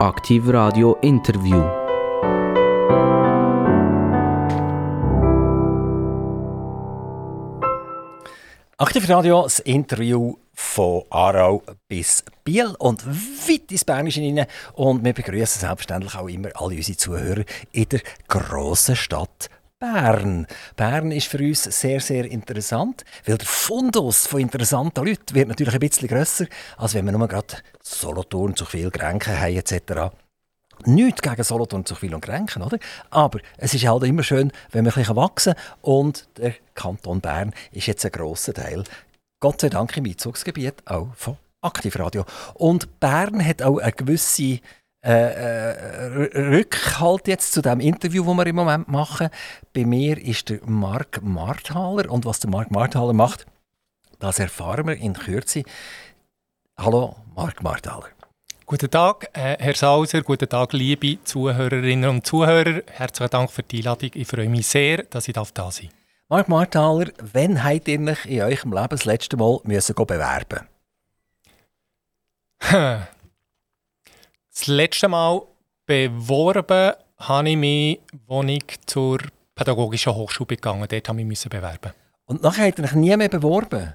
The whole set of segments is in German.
Aktiv Radio Interview. Aktiv Radio, das Interview von Aarau bis Biel und weit ins Bernische hinein. Und wir begrüßen selbstverständlich auch immer alle unsere Zuhörer in der grossen Stadt Bern. Bern ist für uns sehr, sehr interessant, weil der Fundus von interessanten Leuten wird natürlich ein bisschen grösser, als wenn wir nur gerade Solothurn zu viel Grenken haben etc. Nichts gegen Solothurn zu viel und Grenken, oder? Aber es ist halt immer schön, wenn wir ein bisschen wachsen und der Kanton Bern ist jetzt ein grosser Teil, Gott sei Dank im Einzugsgebiet auch von Aktivradio. Und Bern hat auch eine gewisse äh, äh, Rückhalt jetzt zu dem Interview, das wir im Moment machen. Bei mir ist der Marc Marthaler und was der Marc Marthaler macht, das erfahren wir in Kürze. Hallo, Marc Marthaler. Guten Tag, äh, Herr Sauser, guten Tag, liebe Zuhörerinnen und Zuhörer. Herzlichen Dank für die Einladung. Ich freue mich sehr, dass ich da sein darf. Marc Marthaler, wann habt ihr euch in eurem Leben das letzte Mal müssen bewerben Das letzte Mal beworben habe ich mich, als ich zur Pädagogischen Hochschule gegangen Dort habe ich mich bewerben. Und nachher habt ihr euch nie mehr beworben?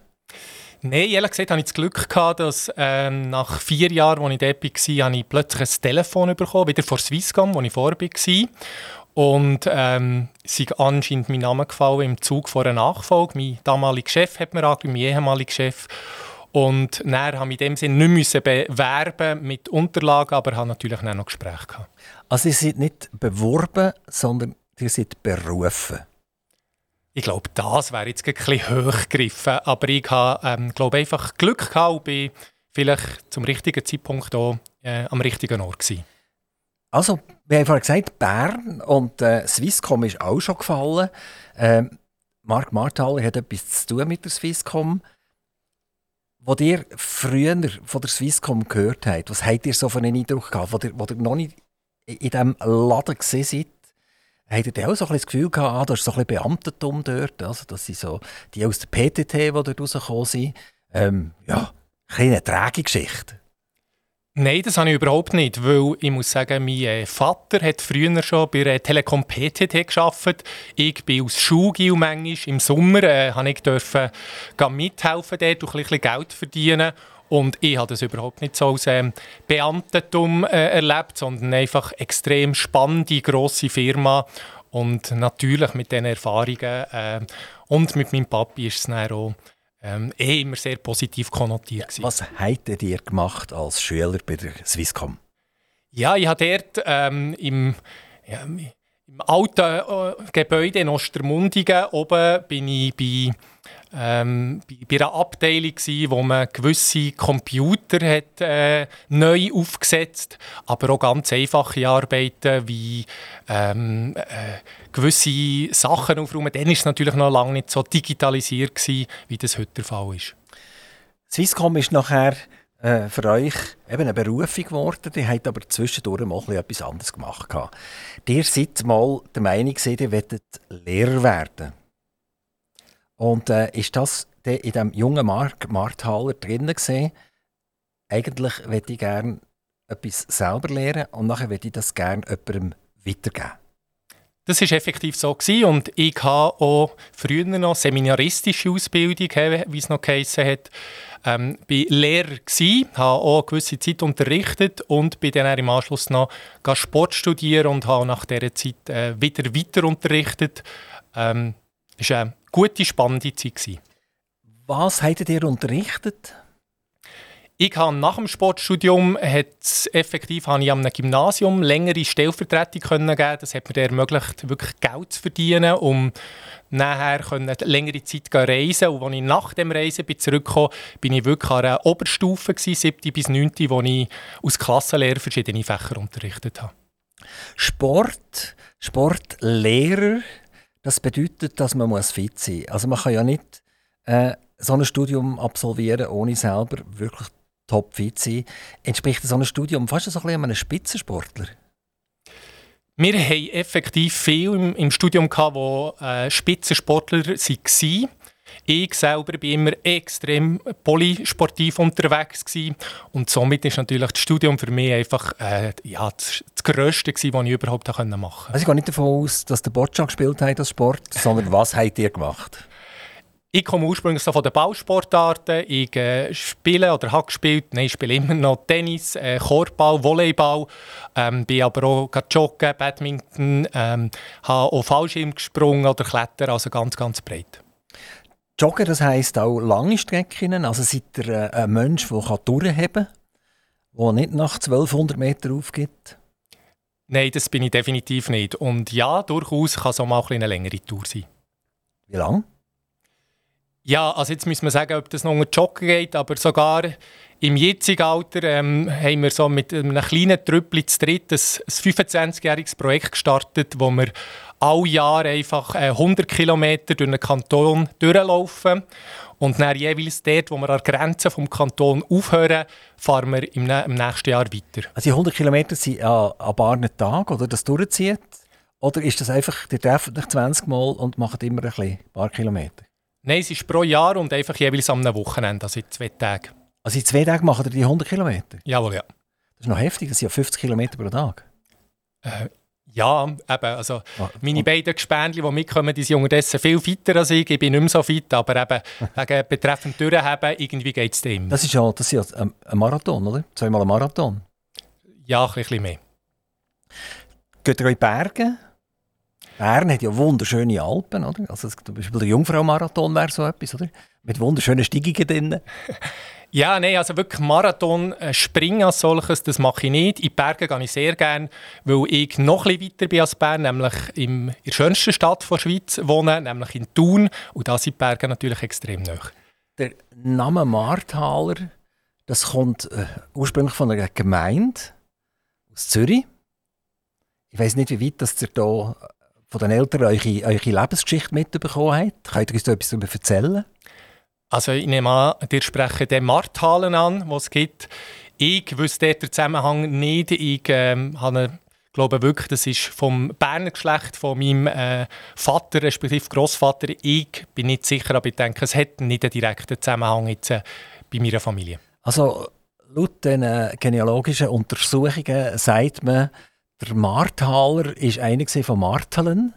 Nein, ehrlich gesagt hatte ich das Glück, gehabt, dass ähm, nach vier Jahren, als ich dort war, habe ich plötzlich ein Telefon bekommen, wieder von Swisscom, wo ich vorher war. Und ähm, ist anscheinend mein Name gefallen im Zug vor einer Nachfolge. Mein damaliger Chef hat mir angerufen, mein ehemaliger Chef. Und dann habe ich in dem Sinne nicht bewerben mit Unterlagen, aber habe natürlich noch Gespräche gehabt. Also ihr seid nicht beworben, sondern ihr seid berufen? Ich glaube, das wäre jetzt ein bisschen hochgegriffen. Aber ich habe, ähm, glaube einfach Glück gehabt und bin vielleicht zum richtigen Zeitpunkt hier, äh, am richtigen Ort gewesen. Also, wir haben vorhin gesagt, Bern und äh, Swisscom ist auch schon gefallen. Ähm, Marc Marthaler hat etwas zu tun mit der Swisscom. Wo ihr früher von der Swisscom gehört habt, was habt ihr so von einen Eindruck gehabt, wo ihr, wo ihr noch nicht in diesem Laden gesehen seid? Habt ihr auch so ein das Gefühl gehabt, ah, da ist so ein Beamtentum dort, also das sind so die aus der PTT, die dort rausgekommen sind. Ähm, ja, eine träge Geschichte. Nein, das habe ich überhaupt nicht, weil ich muss sagen, mein äh, Vater hat früher schon bei der Telekom PTT gearbeitet. Ich bin aus Schulgil manchmal. Im Sommer äh, ich dürfen mithelfen dort und ein bisschen Geld verdienen. Und ich habe das überhaupt nicht so als ähm, Beamtentum äh, erlebt, sondern einfach extrem spannende, grosse Firma. Und natürlich mit diesen Erfahrungen äh, und mit meinem Papi ist es dann auch ähm, eh immer sehr positiv konnotiert. Ja, was habt ihr gemacht als Schüler bei der Swisscom? Ja, ich habe dort ähm, im, ja, im alten äh, Gebäude in Ostermundigen oben bin ich bei ähm, bei, einer Abteilung, gewesen, wo man gewisse Computer hat, äh, neu aufgesetzt aber auch ganz einfache Arbeiten wie ähm, äh, gewisse Sachen aufräumen. Dann war es natürlich noch lange nicht so digitalisiert, gewesen, wie das heute der Fall ist. Swisscom ist nachher äh, für euch eben eine Berufung geworden. Die habt aber zwischendurch mal etwas anderes gemacht. Ihr seid mal der Meinung, ihr wollt Lehrer werden. Und äh, ist das in diesem jungen Mark Marthaler drinnen gesehen? Eigentlich würde ich gerne etwas selber lernen und nachher würde ich das gerne jemandem weitergeben. Das war effektiv so. Gewesen. Und ich habe auch früher noch seminaristische Ausbildung, wie es noch geheißen hat. Ähm, bin Lehrer gsi, habe auch eine gewisse Zeit unterrichtet und bin dann im Anschluss noch Sport studieren und habe nach dieser Zeit äh, wieder weiter unterrichtet. Ähm, war eine gute, spannende Zeit. Gewesen. Was habt ihr unterrichtet? Ich habe nach dem Sportstudium hat's effektiv habe ich am Gymnasium längere Stellvertretung können geben. Das hat mir ermöglicht, wirklich Geld zu verdienen, um nachher können längere Zeit zu reisen. Und als ich nach dem Reisen bin zurückgekommen bin, ich wirklich an einer Oberstufe, gewesen, 7. bis 9., wo ich als Klassenlehrer verschiedene Fächer unterrichtet habe. Sport, Sportlehrer, das bedeutet, dass man fit sein muss. Also man kann ja nicht äh, so ein Studium absolvieren, ohne selber wirklich topfit zu sein. Entspricht so ein Studium fast so ein bisschen einem Spitzensportler? Wir haben effektiv viel im, im Studium, gehabt, wo äh, Spitzensportler waren. Ich selber bin immer extrem polysportiv unterwegs gewesen. und somit ist natürlich das Studium für mich einfach äh, ja, das, das Größte gewesen, was ich überhaupt machen konnte. Also ich gehe nicht davon aus, dass der Boccia gespielt hat als Sport, sondern was habt ihr gemacht? Ich komme ursprünglich so von den Ballsportarten. Ich äh, spiele oder habe gespielt, nein, ich spiele immer noch Tennis, äh, Korbball, Volleyball, ähm, bin aber auch joggen, Badminton, ähm, habe auch Fallschirm gesprungen oder Klettern, also ganz, ganz breit. Joggen, das heisst auch lange Strecken, also seid ihr äh, ein Mensch, der durchheben kann, der nicht nach 1200 Metern aufgibt? Nein, das bin ich definitiv nicht. Und ja, durchaus kann es auch mal eine längere Tour sein. Wie lange? Ja, also jetzt müssen wir sagen, ob das noch unter Joggen geht, aber sogar im jetzigen Alter ähm, haben wir so mit einem kleinen Trüppel zu dritt ein, ein 25-jähriges Projekt gestartet, wo wir alle Jahre einfach äh, 100 Kilometer durch den Kanton durchlaufen und dann jeweils dort, wo wir an der Grenze vom Kanton aufhören, fahren wir im, im nächsten Jahr weiter. Also die 100 Kilometer sind an, an paar Tagen, oder das durchzieht? Oder ist das einfach, ihr trefft euch 20 Mal und macht immer ein, bisschen, ein paar Kilometer? Nein, es ist pro Jahr und einfach jeweils am Wochenende, also in zwei Tagen. Also in zwei Tagen machen ihr die 100 Kilometer? Jawohl, ja. Das ist noch heftig, das sind ja 50 Kilometer pro Tag. Äh, ja, eben, also ah, meine beiden Gespendli, die mitkommen, die sind unterdessen viel fitter als ich. Ich bin nicht mehr so fit, aber eben, wegen betreffend Durchheben, irgendwie geht es dem. Das ist ja, das ist ein Marathon, oder? Zweimal ein Marathon. Ja, ein bisschen mehr. Geht ihr in Berge? Bern hat ja wunderschöne Alpen, oder? Also zum Beispiel der Jungfrau-Marathon wäre so etwas, oder? Mit wunderschönen Steigungen drin. Ja, nein, also wirklich Marathon äh, springen als solches, das mache ich nicht. In die Berge gehe ich sehr gerne, weil ich noch etwas weiter bin als Bern, nämlich in der schönsten Stadt der Schweiz wohne, nämlich in Thun. Und da sind die Berge natürlich extrem nah. Der Name Marthaler, das kommt äh, ursprünglich von einer Gemeinde aus Zürich. Ich weiß nicht, wie weit das ihr hier von den Eltern eure, eure Lebensgeschichte mitbekommen habt? Könnt ihr uns da etwas darüber erzählen? Also ich nehme an, ihr sprecht den Marthallen an, was es gibt. Ich wüsste den Zusammenhang nicht. Ich ähm, habe glaube wirklich, das ist vom Berner Geschlecht, von meinem äh, Vater, respektive Großvater. Ich bin nicht sicher, aber ich denke, es hat nicht einen direkten Zusammenhang jetzt, äh, bei meiner Familie. Also laut den äh, genealogischen Untersuchungen sagt man, der Marthaler ist einer von Martelen.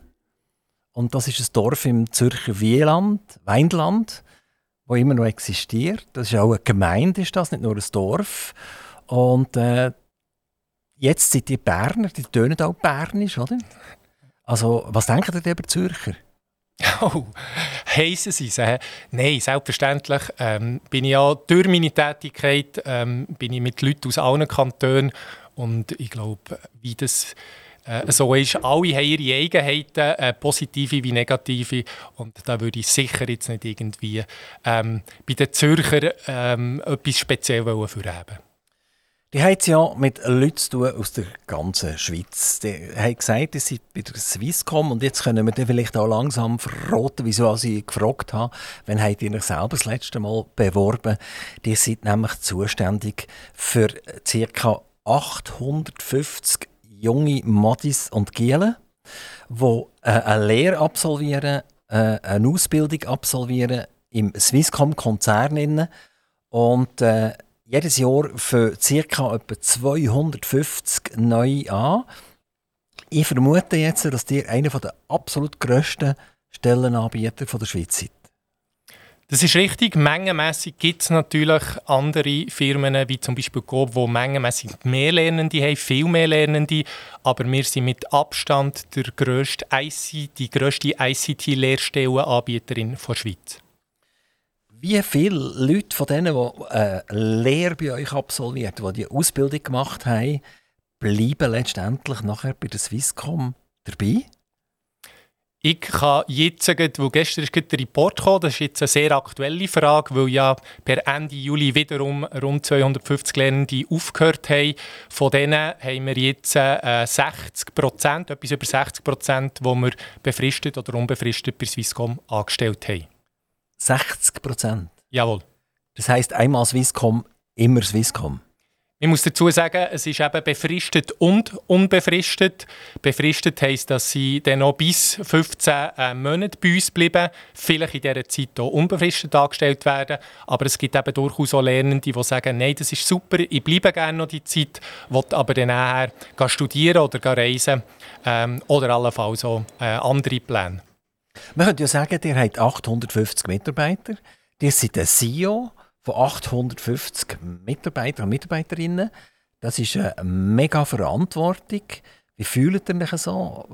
Und das ist ein Dorf im Zürcher Wieland, Weinland, wo immer noch existiert. Das ist auch eine Gemeinde, ist das, nicht nur ein Dorf. Und äh, jetzt sind die Berner, die tönen auch bernisch, oder? Also, was denken ihr über Zürcher? Oh, heissen sie es? Äh, nein, selbstverständlich ähm, bin ich ja durch meine Tätigkeit ähm, bin ich mit Leuten aus allen Kantonen und ich glaube, wie das äh, so ist, alle haben ihre Eigenheiten, äh, positive wie negative. Und da würde ich sicher jetzt nicht irgendwie ähm, bei den Zürcher ähm, etwas speziell vorheben die haben es ja mit Leuten zu tun aus der ganzen Schweiz. Die haben gesagt, sie sind bei der Swisscom und jetzt können wir dann vielleicht auch langsam verraten, wieso ich gefragt habe. Wann habt ihr euch selber das letzte Mal beworben? Die sind nämlich zuständig für ca. 850 junge Madis und Gielen, die äh, eine Lehre absolvieren, äh, eine Ausbildung absolvieren im Swisscom-Konzern. Und äh, jedes Jahr für ca. etwa 250 neue an. Ich vermute jetzt, dass ihr einer der absolut grössten Stellenanbieter der Schweiz seid. Das ist richtig. Mengenmässig gibt es natürlich andere Firmen, wie zum Beispiel Coop, die mengenmässig mehr Lernende haben, viel mehr Lernende. Aber wir sind mit Abstand der grösste IC, die grösste ICT-Lehrstellenanbieterin der Schweiz. Wie viele Leute von denen, die eine äh, Lehre bei euch absolviert, die die Ausbildung gemacht haben, bleiben letztendlich nachher bei der Swisscom dabei? Ich kann jetzt, wo gestern ist der Report gekommen, das ist jetzt eine sehr aktuelle Frage, weil ja per Ende Juli wiederum rund 250 Lernende aufgehört haben. Von denen haben wir jetzt 60 äh, Prozent, etwas über 60 Prozent, die wir befristet oder unbefristet bei Swisscom angestellt haben. 60 Prozent? Jawohl. Das heisst einmal Swisscom, immer Swisscom? Ich muss dazu sagen, es ist eben befristet und unbefristet. Befristet heisst, dass sie dann noch bis 15 äh, Monate bei uns bleiben, vielleicht in dieser Zeit auch unbefristet angestellt werden. Aber es gibt eben durchaus auch Lernende, die sagen, nein, das ist super, ich bleibe gerne noch die Zeit, will aber dann nachher studieren oder reisen ähm, oder allenfalls auch äh, andere Pläne. Man könnte ja sagen, ihr habt 850 Mitarbeiter, ihr seid der CEO von 850 Mitarbeitern und Mitarbeiterinnen. Das ist eine mega Verantwortung. Wie fühlt ihr euch so?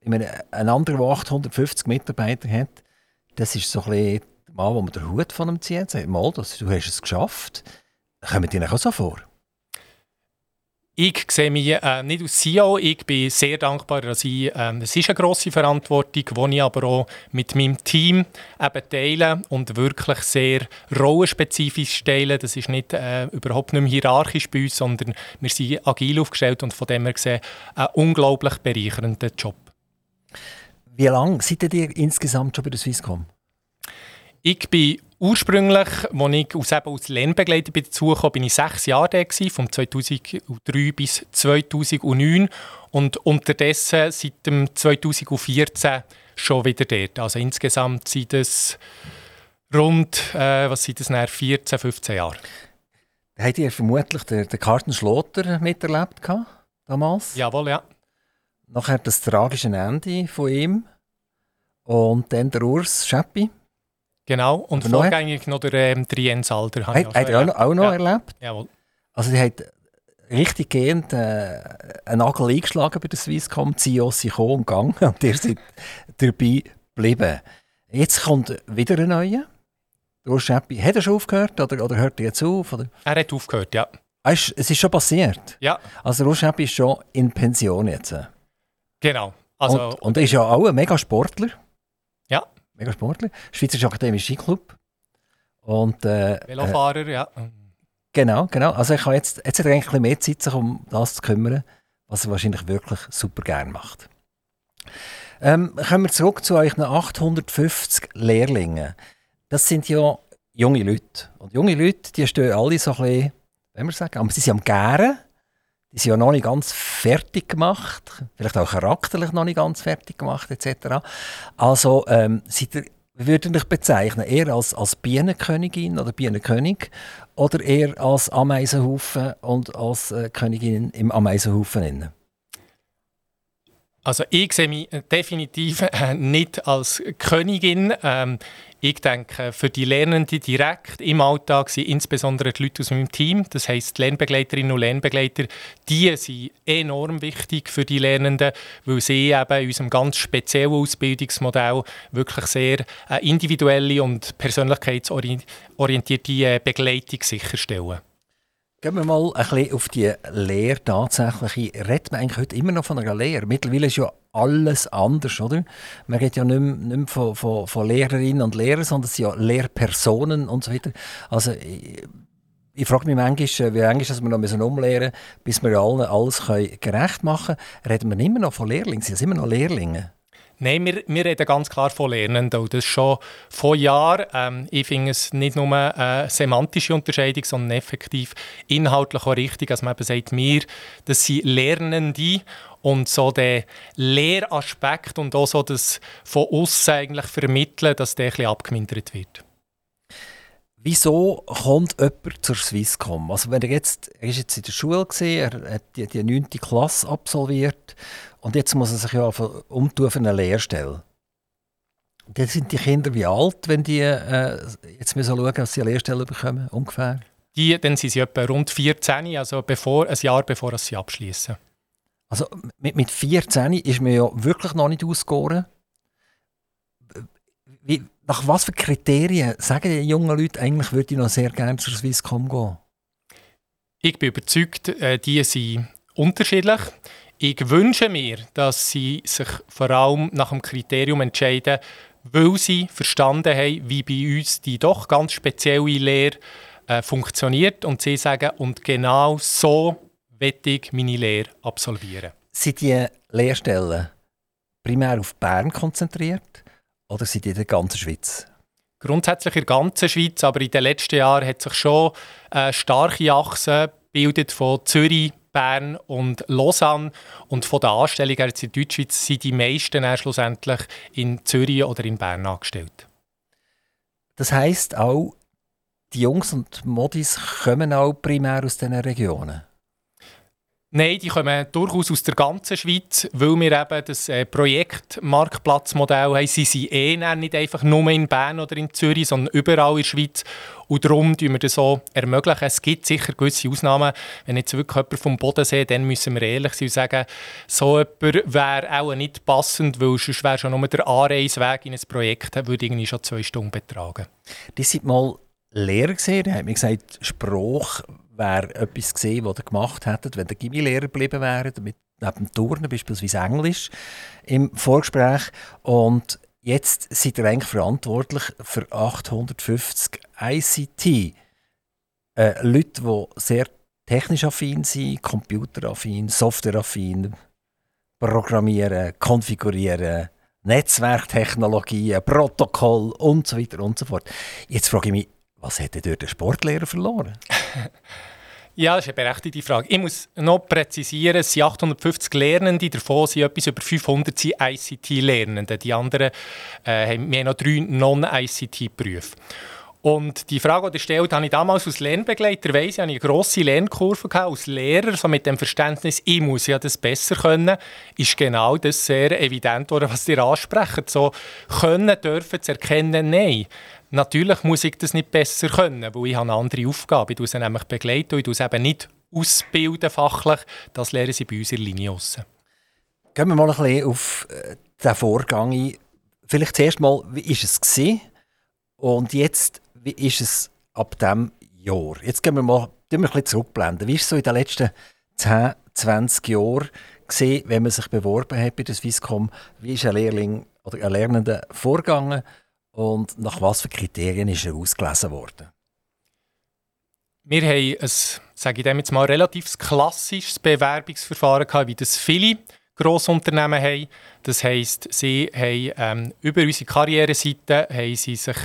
Ich meine, ein anderer, der 850 Mitarbeiter hat, das ist so ein bisschen der Mann, wo man den Hut von ihm zieht sagt, mal, du hast es geschafft. Kommt dir auch so vor? Ich sehe mich äh, nicht als CEO, ich bin sehr dankbar, dass ich, äh, es ist eine grosse Verantwortung, die ich aber auch mit meinem Team eben teile und wirklich sehr rollenspezifisch teile. Das ist nicht, äh, überhaupt nicht mehr hierarchisch bei uns, sondern wir sind agil aufgestellt und von dem her gesehen ein unglaublich bereichernder Job. Wie lange seid ihr insgesamt schon bei der Swisscom? Ich bin ursprünglich, als ich aus, eben als Lernbegleiter dazugekommen bin, ich sechs Jahre da, von 2003 bis 2009 und unterdessen seit dem 2014 schon wieder dort. Also insgesamt sind es rund, äh, was sind das, 14, 15 Jahre. Habt ihr vermutlich den, den Carsten Schlotter miterlebt damals? Jawohl, ja. Nachher das tragische Ende von ihm und dann der Urs Scheppi. Genau, und Aber vorgängig noch der ähm, Jens Alder. Hat, hat er auch noch, auch noch ja. erlebt? Jawohl. Also die hat richtig gehend äh, einen Nagel eingeschlagen bei der Swisscom, CEOs sind gekommen und gegangen und ihr seid dabei geblieben. Jetzt kommt wieder ein neuer. Scheppi. Hat er schon aufgehört oder, oder hört er jetzt auf? Oder? Er hat aufgehört, ja. Ah, es ist schon passiert? Ja. Also Scheppi ist schon in Pension jetzt? Genau. Also, und, und er ist ja auch ein mega Sportler mega Sportler. Schweizerischer Akademischer Skiclub. Und, äh, Velofahrer, äh, ja. Genau, genau. Also ich habe jetzt, jetzt hat er eigentlich mehr Zeit, sich um das zu kümmern, was er wahrscheinlich wirklich super gerne macht. Ähm, kommen wir zurück zu euch 850 Lehrlingen. Das sind ja junge Leute. Und junge Leute, die stehen alle so ein bisschen, wenn wir sagen, aber sie sind am Gären. Die sind ja noch nicht ganz fertig gemacht, vielleicht auch charakterlich noch nicht ganz fertig gemacht etc. Also ähm, seid ihr, würdet ihr euch bezeichnen? Eher als, als Bienenkönigin oder Bienenkönig oder eher als Ameisenhaufen und als äh, Königin im Ameisenhaufen? Also ich sehe mich definitiv äh, nicht als Königin. Ähm, ich denke, für die Lernenden direkt im Alltag sind insbesondere die Leute aus meinem Team, das die Lernbegleiterinnen und Lernbegleiter, die sind enorm wichtig für die Lernenden, weil sie eben in unserem ganz speziellen Ausbildungsmodell wirklich sehr äh, individuelle und persönlichkeitsorientierte äh, Begleitung sicherstellen. Gehen wir mal ein bisschen auf die Lehre tatsächlich Redet man eigentlich heute immer noch von einer Lehre? Mittlerweile ist ja alles anders, oder? Man redet ja nicht mehr, nicht mehr von, von, von, Lehrerinnen und Lehrern, sondern es sind ja Lehrpersonen und so weiter. Also ich, ich frage mich manchmal, wie lange dass wir noch müssen umlehren müssen, bis wir allen alles gerecht machen können. Reden wir immer noch von Lehrlingen? Sind es immer noch Lehrlinge? Nein, wir, wir reden ganz klar von Lernenden. Und das schon vor Jahren. Ähm, ich finde es nicht nur eine semantische Unterscheidung, sondern effektiv inhaltlich auch richtig, dass man sagt, wir, das sind Lernende und so der Lehraspekt und auch so das von außen eigentlich vermitteln, dass der ein bisschen abgemindert wird. Wieso kommt jemand zur Swisscom? Also wenn er jetzt, er ist jetzt in der Schule gesehen, er hat die, die 9. Klasse absolviert und jetzt muss er sich ja umtun für eine Lehrstelle. Dann sind die Kinder wie alt, wenn die äh, jetzt müssen schauen, dass sie eine Lehrstelle bekommen, ungefähr? Die, dann sind sie etwa rund 14, also bevor, ein Jahr bevor sie abschließen. Also mit, mit 14 ist man ja wirklich noch nicht ausgegoren. Wie, nach was für Kriterien sagen die jungen Leute eigentlich, würde ich noch sehr gerne zur Swisscom gehen? Ich bin überzeugt, äh, die sind unterschiedlich. Ich wünsche mir, dass sie sich vor allem nach dem Kriterium entscheiden, weil sie verstanden haben, wie bei uns die doch ganz spezielle Lehre äh, funktioniert und sie sagen, und genau so werde ich meine Lehre absolvieren. Sind die Lehrstellen primär auf Bern konzentriert oder sind die in der ganzen Schweiz? Grundsätzlich in der ganzen Schweiz, aber in den letzten Jahren hat sich schon eine starke Achse ausgebildet von Zürich, Bern und Lausanne. Und von der Anstellung her in der Deutschschweiz sind die meisten schlussendlich in Zürich oder in Bern angestellt. Das heisst auch, die Jungs und Modis kommen auch primär aus diesen Regionen? Nein, die kommen durchaus aus der ganzen Schweiz, weil wir eben das äh, Projekt Marktplatzmodell haben. Sie sind eh nicht einfach nur in Bern oder in Zürich, sondern überall in der Schweiz. Und darum tun wir das so ermöglichen. Es gibt sicher gewisse Ausnahmen. Wenn jetzt wirklich jemand vom Bodensee, dann müssen wir ehrlich sein und sagen, so jemand wäre auch nicht passend, weil sonst wäre schon nur der Anreiseweg in ein Projekt, würde irgendwie schon zwei Stunden betragen. Die sind mal Lehrer gesehen, hat mir gesagt, Spruch wäre etwas gesehen, was ihr gemacht hättet, wenn ihr Gimmi-Lehrer geblieben wäret, mit neben dem Turnen, beispielsweise Englisch, im Vorgespräch. Und jetzt seid ihr eigentlich verantwortlich für 850 ICT. Äh, Leute, die sehr technisch affin sind, computeraffin, softwareaffin, programmieren, konfigurieren, Netzwerktechnologien, Protokoll und so weiter und so fort. Jetzt frage ich mich, was hätte dort der Sportlehrer verloren? Ja, das ist eine berechtigte Frage. Ich muss noch präzisieren, es sind 850 Lernende, davon sind etwas über 500 ICT-Lernende. Die anderen äh, haben, wir haben noch drei Non-ICT-Berufe. Und die Frage, die stellt, habe ich damals als Lernbegleiter, weiss ich, habe eine grosse Lernkurve gehabt, als Lehrer, so mit dem Verständnis, ich muss ja das besser können, ist genau das sehr evident, was ihr ansprecht. So können, dürfen zu erkennen, nein. Natürlich muss ich das nicht besser können, weil ich habe eine andere Aufgabe. Ich begleite nämlich begleiten und ich eben nicht ausbilden fachlich. Das lernen sie bei uns in Linie raus. Gehen wir mal ein bisschen auf äh, den Vorgang ein. Vielleicht zuerst mal, wie war es? Und jetzt, wie ist es ab diesem Jahr? Jetzt gehen wir mal wir ein bisschen zurückblenden. Wie ist es so in den letzten 10, 20 Jahren gesehen, wenn man sich beworben hat bei der Swisscom? Wie ist ein Lehrling oder ein Lernender vorgegangen? Und nach was für Kriterien ist er ausgelesen worden? Wir haben ein, sage ich jetzt mal, relativ klassisches Bewerbungsverfahren gehabt, wie das viele Grossunternehmen haben. Das heisst, sie haben ähm, über unsere Karriereseite haben sie sich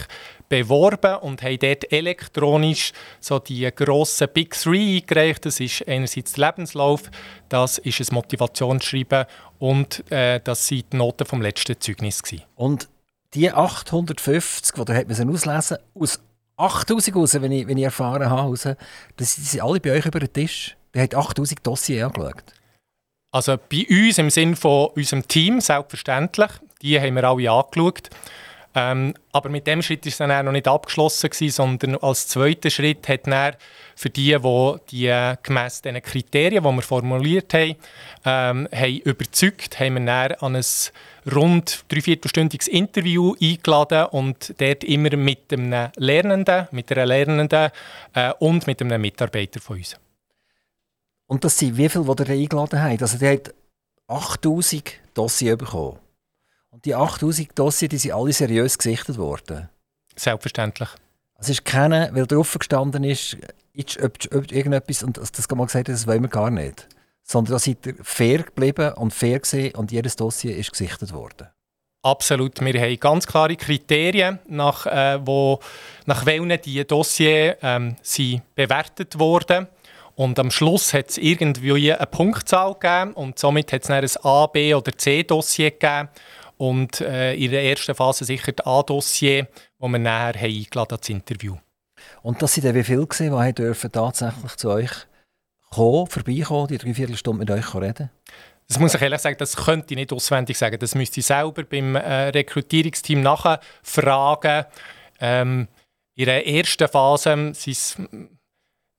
beworben und haben dort elektronisch so die grossen Big Three eingereicht. Das ist einerseits der Lebenslauf, das ist ein Motivationsschreiben und äh, das sind die Noten vom letzten Zeugnis. Gewesen. Und die 850, die hat man sie auslesen, aus 8000 raus, wenn ich, wenn ich erfahren habe, raus, das sind alle bei euch über den Tisch. Der hat 8000 Dossiers angeschaut. Also bei uns im Sinne von unserem Team, selbstverständlich. Die haben wir alle angeschaut. Ähm, aber mit dem Schritt ist es dann noch nicht abgeschlossen gewesen, sondern als zweiter Schritt hat dann für die, die, die äh, gemäss den Kriterien, die wir formuliert haben, ähm, haben überzeugt, haben wir dann an ein rund dreiviertelstündiges Interview eingeladen und dort immer mit einem Lernenden, mit einer Lernenden äh, und mit einem Mitarbeiter von uns. Und das sind wie viele, die ihr eingeladen habt? Also, die hat 8000 Dossiers bekommen. Und die 8000 Dossiers, die sind alle seriös gesichtet worden? Selbstverständlich. Es ist keiner, weil drauf gestanden ist, ob, ob irgendetwas, und das kann man gesagt das wollen wir gar nicht sondern da seid ihr fair geblieben und fair gesehen und jedes Dossier ist gesichtet worden. Absolut. Wir haben ganz klare Kriterien, nach, äh, wo, nach welchen die Dossiers ähm, sind bewertet wurden. Und am Schluss hat es irgendwie eine Punktzahl gegeben und somit hat es ein A, B oder C-Dossier gegeben. Und äh, in der ersten Phase sicher das A-Dossier, wo wir nachher eingeladen das Interview. Und das sind dann wie viele gewesen, die tatsächlich zu euch kommen, vorbeikommen, die dreiviertel Stunde mit euch reden? Das muss ich ehrlich sagen, das könnte ich nicht auswendig sagen. Das müsste ich selber beim äh, Rekrutierungsteam nachfragen. Ähm, in der ersten Phase sind es,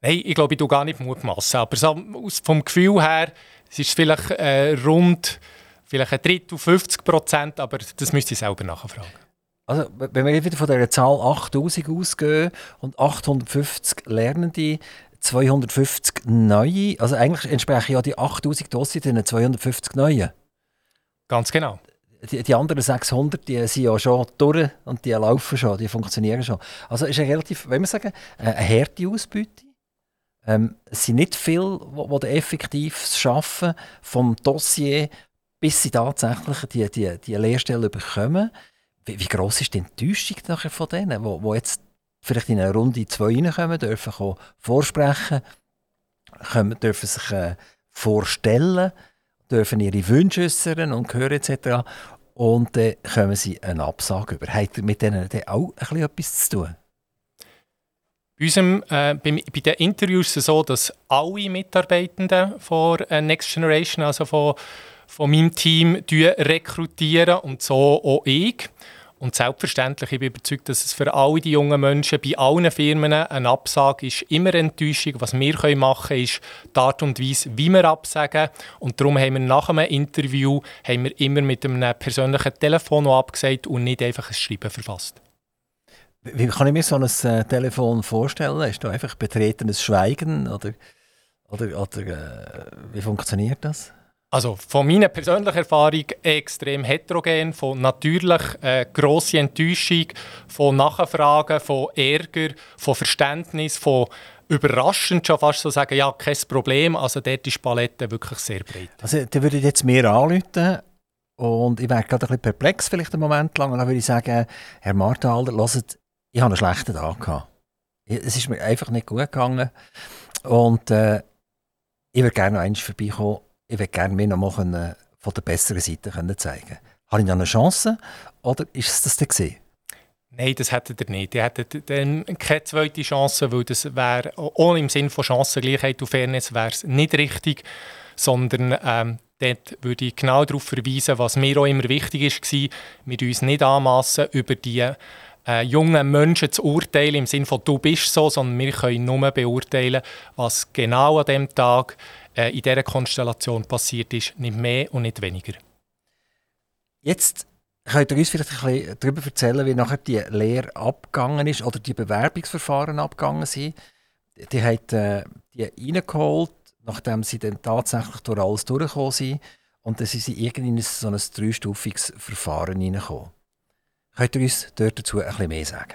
nein, ich glaube, ich tue gar nicht mutmaßen, aber so, vom Gefühl her es ist vielleicht äh, rund vielleicht ein Drittel, 50 Prozent, aber das müsste ich selber nachfragen. Also, wenn wir wieder von dieser Zahl 8000 ausgehen und 850 Lernende, 250 neue, also eigentlich entsprechen ja die 8000 Dossiers den 250 neuen. Ganz genau. Die, die, anderen 600 die sind ja schon durch und die laufen schon, die funktionieren schon. Also ist eine relativ, wenn wir sagen, eine harte Ausbeute. Ähm, es sind nicht viele, die, effektiv schaffen vom Dossier, bis sie tatsächlich die, die, die Lehrstelle bekommen. Wie, wie gross ist die Enttäuschung nachher von denen, die, die jetzt vielleicht in eine Runde zwei reinkommen, dürfen vorsprechen. können, dürfen sich äh, vorstellen, dürfen ihre Wünsche äußern und hören etc. Und dann äh, kommen sie eine Absage über. Hat mit denen dann auch ein bisschen etwas zu tun? Bei, unserem, äh, bei, bei, den Interviews ist es so, dass alle Mitarbeitenden von äh, Next Generation, also von, von meinem Team, rekrutieren und so auch ich. Und selbstverständlich, ich bin überzeugt, dass es für alle die jungen Menschen bei allen Firmen eine Absage ist, immer Enttäuschung. Was wir machen können, ist die Art und Weise, wie wir absagen. Und darum haben wir nach einem Interview haben wir immer mit einem persönlichen Telefon abgesagt und nicht einfach ein Schreiben verfasst. Wie kann ich mir so ein äh, Telefon vorstellen? Ist da einfach betretenes Schweigen oder, oder, oder äh, wie funktioniert das? Also von meiner persönlichen Erfahrung extrem heterogen, von natürlich äh, grosse Enttäuschung, von Nachfragen, von Ärger, von Verständnis, von überraschend schon fast so sagen, ja, kein Problem. Also dort ist die Palette wirklich sehr breit. Also da würde ich jetzt mir anrufen und ich wäre gerade ein bisschen perplex vielleicht einen Moment lang und dann würde ich sagen, Herr Marthalder, hört, ich habe einen schlechten Tag gehabt. Es ist mir einfach nicht gut gegangen und äh, ich würde gerne noch einmal vorbeikommen ich würde gerne mir noch mal von der besseren Seite können zeigen Habe ich noch eine Chance oder ist es das denn Nein, das hättet ihr nicht. Ihr hättet dann keine zweite Chance, weil das wäre, ohne im Sinne von Chancengleichheit und Fairness, wäre es nicht richtig, sondern ähm, dort würde ich genau darauf verweisen, was mir auch immer wichtig war, wir uns nicht anmassen, über die äh, jungen Menschen zu urteilen, im Sinne von «du bist so», sondern wir können nur beurteilen, was genau an dem Tag äh, in dieser Konstellation passiert ist, nicht mehr und nicht weniger. Jetzt könnt ihr uns vielleicht ein bisschen darüber erzählen, wie nachher die Lehre abgegangen ist oder die Bewerbungsverfahren abgegangen sind. Die hat äh, die reingeholt, nachdem sie dann tatsächlich durch alles durchgekommen sind. Und dann sind sie irgendwie in so ein dreistufiges Verfahren reingekommen. Könnt ihr uns dort dazu ein bisschen mehr sagen?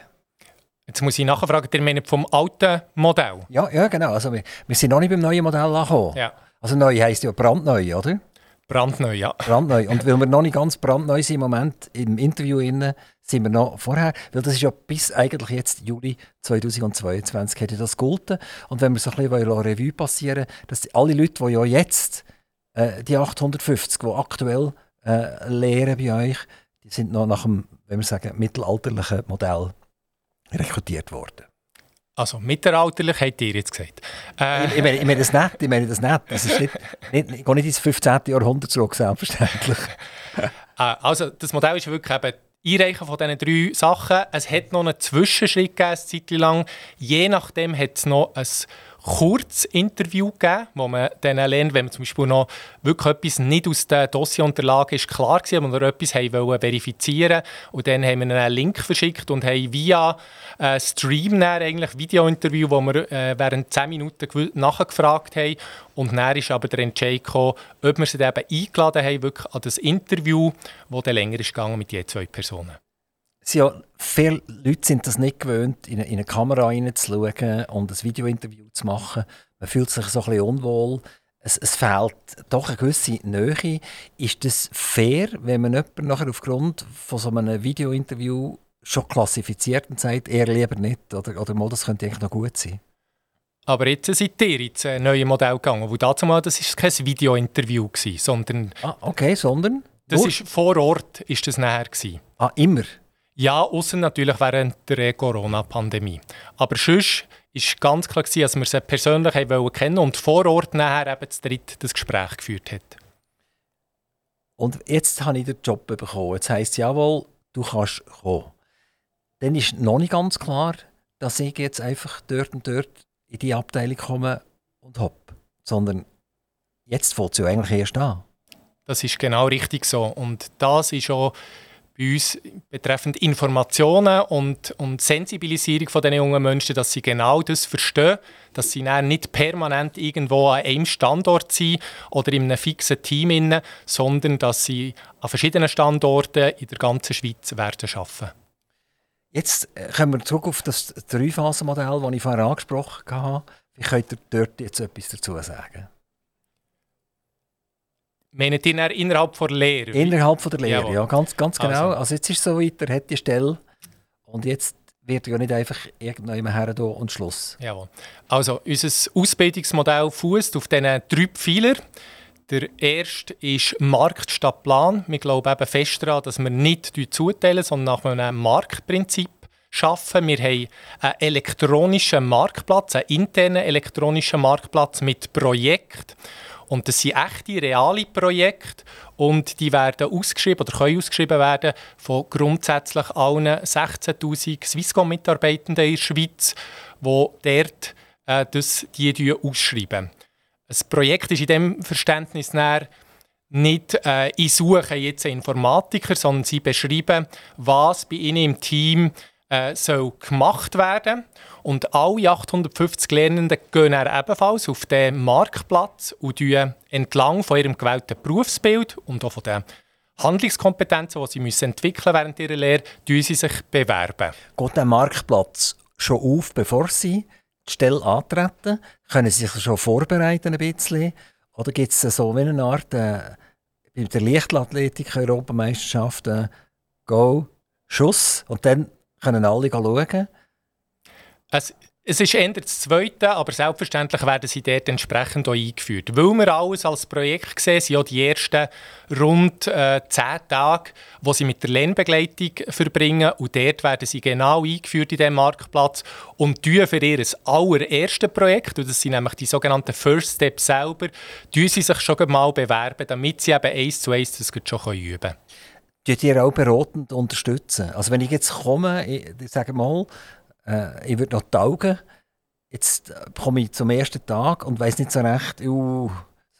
Jetzt muss ich nachfragen, ihr meint vom alten Modell? Ja, ja genau. Also wir, wir sind noch nicht beim neuen Modell angekommen. Ja. Also neu heisst ja brandneu, oder? Brandneu, ja. Brandneu. Und weil wir noch nicht ganz brandneu sind im Moment im Interview innen, sind wir noch vorher, weil das ist ja bis eigentlich jetzt Juli 2022 hätte das gelten. Und wenn wir so ein bisschen Revue passieren, dass alle Leute, die ja jetzt äh, die 850, die aktuell äh, lehren bei euch, die sind noch nach dem, wenn wir sagen, mittelalterlichen Modell rekrutiert worden. Also mittelalterlich habt ihr jetzt gesagt. Äh. Ich, ich, meine, ich meine das nicht. Ich meine das nicht. Das ist nicht, nicht, ich gehe nicht ins 15. Jahrhundert zurück, selbstverständlich. Äh, also das Modell ist wirklich eben Einreichen von diesen drei Sachen. Es hat noch einen Zwischenschritt gegeben, eine Zeit lang. Je nachdem hat es noch ein Kurzinterview gegeben, wo man dann lernt, wenn man zum Beispiel noch wirklich etwas nicht aus der Dossierunterlage ist klar war, aber wir etwas haben wollen verifizieren und dann haben wir einen Link verschickt und haben via äh, Stream eigentlich Videointerview, wo wir äh, während 10 Minuten nachgefragt haben. Und dann ist aber der Entscheid gekommen, ob wir sie eben eingeladen haben, wirklich an das Interview, das dann länger ist gegangen mit je zwei Personen ja, viele Leute sind das nicht gewöhnt, in eine, in eine Kamera reinzuschauen und ein Videointerview zu machen. Man fühlt sich so ein bisschen unwohl. Es, es fehlt doch eine gewisse Nähe. Ist das fair, wenn man jemanden nachher aufgrund von so einem Videointerview schon klassifiziert und sagt, eher lieber nicht? Oder, oder mal, das könnte eigentlich noch gut sein? Aber jetzt seid ihr ins neue Modell gegangen, wo dazu mal, das war kein Videointerview, sondern... Ah, okay, sondern? Das ist vor Ort ist das nachher gewesen. Ah, immer? Ja, außer natürlich während der Corona-Pandemie. Aber sonst war ganz klar, dass wir sie persönlich kennen und vor Ort nachher eben zu dritt das Gespräch geführt hat. Und jetzt habe ich den Job bekommen. Jetzt heisst es, jawohl, du kannst kommen. Dann ist noch nicht ganz klar, dass ich jetzt einfach dort und dort in die Abteilung komme und hopp. Sondern jetzt fängt es ja eigentlich erst an. Das ist genau richtig so. Und das ist auch bei uns betreffend Informationen und, und Sensibilisierung von den jungen Menschen, dass sie genau das verstehen, dass sie nicht permanent irgendwo an einem Standort sind oder in einem fixen Team, sondern dass sie an verschiedenen Standorten in der ganzen Schweiz werden arbeiten. Jetzt äh, kommen wir zurück auf das Dreiphasenmodell, das ich vorher angesprochen habe. Wie könnt ihr dort jetzt etwas dazu sagen? Meinen ihr innerhalb der Lehre? Innerhalb von der Lehre, Jawohl. ja, ganz, ganz genau. Also. also jetzt ist es so weit, er hat die Stelle und jetzt wird ja nicht einfach irgendjemand her und Schluss. Jawohl. Also unser Ausbildungsmodell fußt auf diesen drei Pfeilern. Der erste ist Markt statt Plan. Wir glauben eben fest daran, dass wir nicht zuteilen, sondern nach einem Marktprinzip schaffen. Wir haben einen elektronischen Marktplatz, einen internen elektronischen Marktplatz mit Projekt. Und das sind echte, reale Projekte und die werden ausgeschrieben oder können ausgeschrieben werden von grundsätzlich allen 16'000 Swisscom-Mitarbeitenden in der Schweiz, die dort äh, das, die ausschreiben. Ein Projekt ist in diesem Verständnis nicht, äh, ich suche jetzt einen Informatiker, sondern sie beschreiben, was bei ihnen im Team äh, soll gemacht werden und alle 850 Lernenden gehen dann ebenfalls auf den Marktplatz und entlang von ihrem gewählten Berufsbild und auch von den Handlungskompetenzen, die sie müssen entwickeln während ihrer Lehre, sie sich bewerben. Geht der Marktplatz schon auf, bevor sie die Stelle antreten? Können sie sich schon vorbereiten ein bisschen? Oder gibt es so wie eine Art äh, bei der Leichtathletik-Europameisterschaft äh, Go, Schuss und dann können alle schauen? Es, es ist eher das Zweite, aber selbstverständlich werden sie dort entsprechend auch eingeführt. Weil wir alles als Projekt sehen, sind auch die ersten rund äh, zehn Tage, die sie mit der Lernbegleitung verbringen. Und dort werden sie genau eingeführt in diesem Marktplatz und für ihr allererstes Projekt, und das sind nämlich die sogenannten First Steps selber, sie sich schon mal bewerben, damit sie eben eins zu eins das schon üben können tut ihr auch beratend unterstützen? Also wenn ich jetzt komme, ich, ich sage mal, äh, ich würde noch taugen, jetzt komme ich zum ersten Tag und weiß nicht so recht, uh,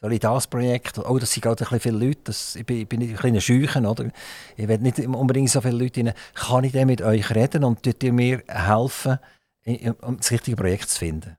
soll ich das Projekt, oh, das sind gerade ein bisschen viele Leute, das, ich, bin, ich bin ein bisschen schüchen, oder? Ich will nicht unbedingt so viele Leute rein. Kann ich dann mit euch reden und tut ihr mir helfen, um das richtige Projekt zu finden?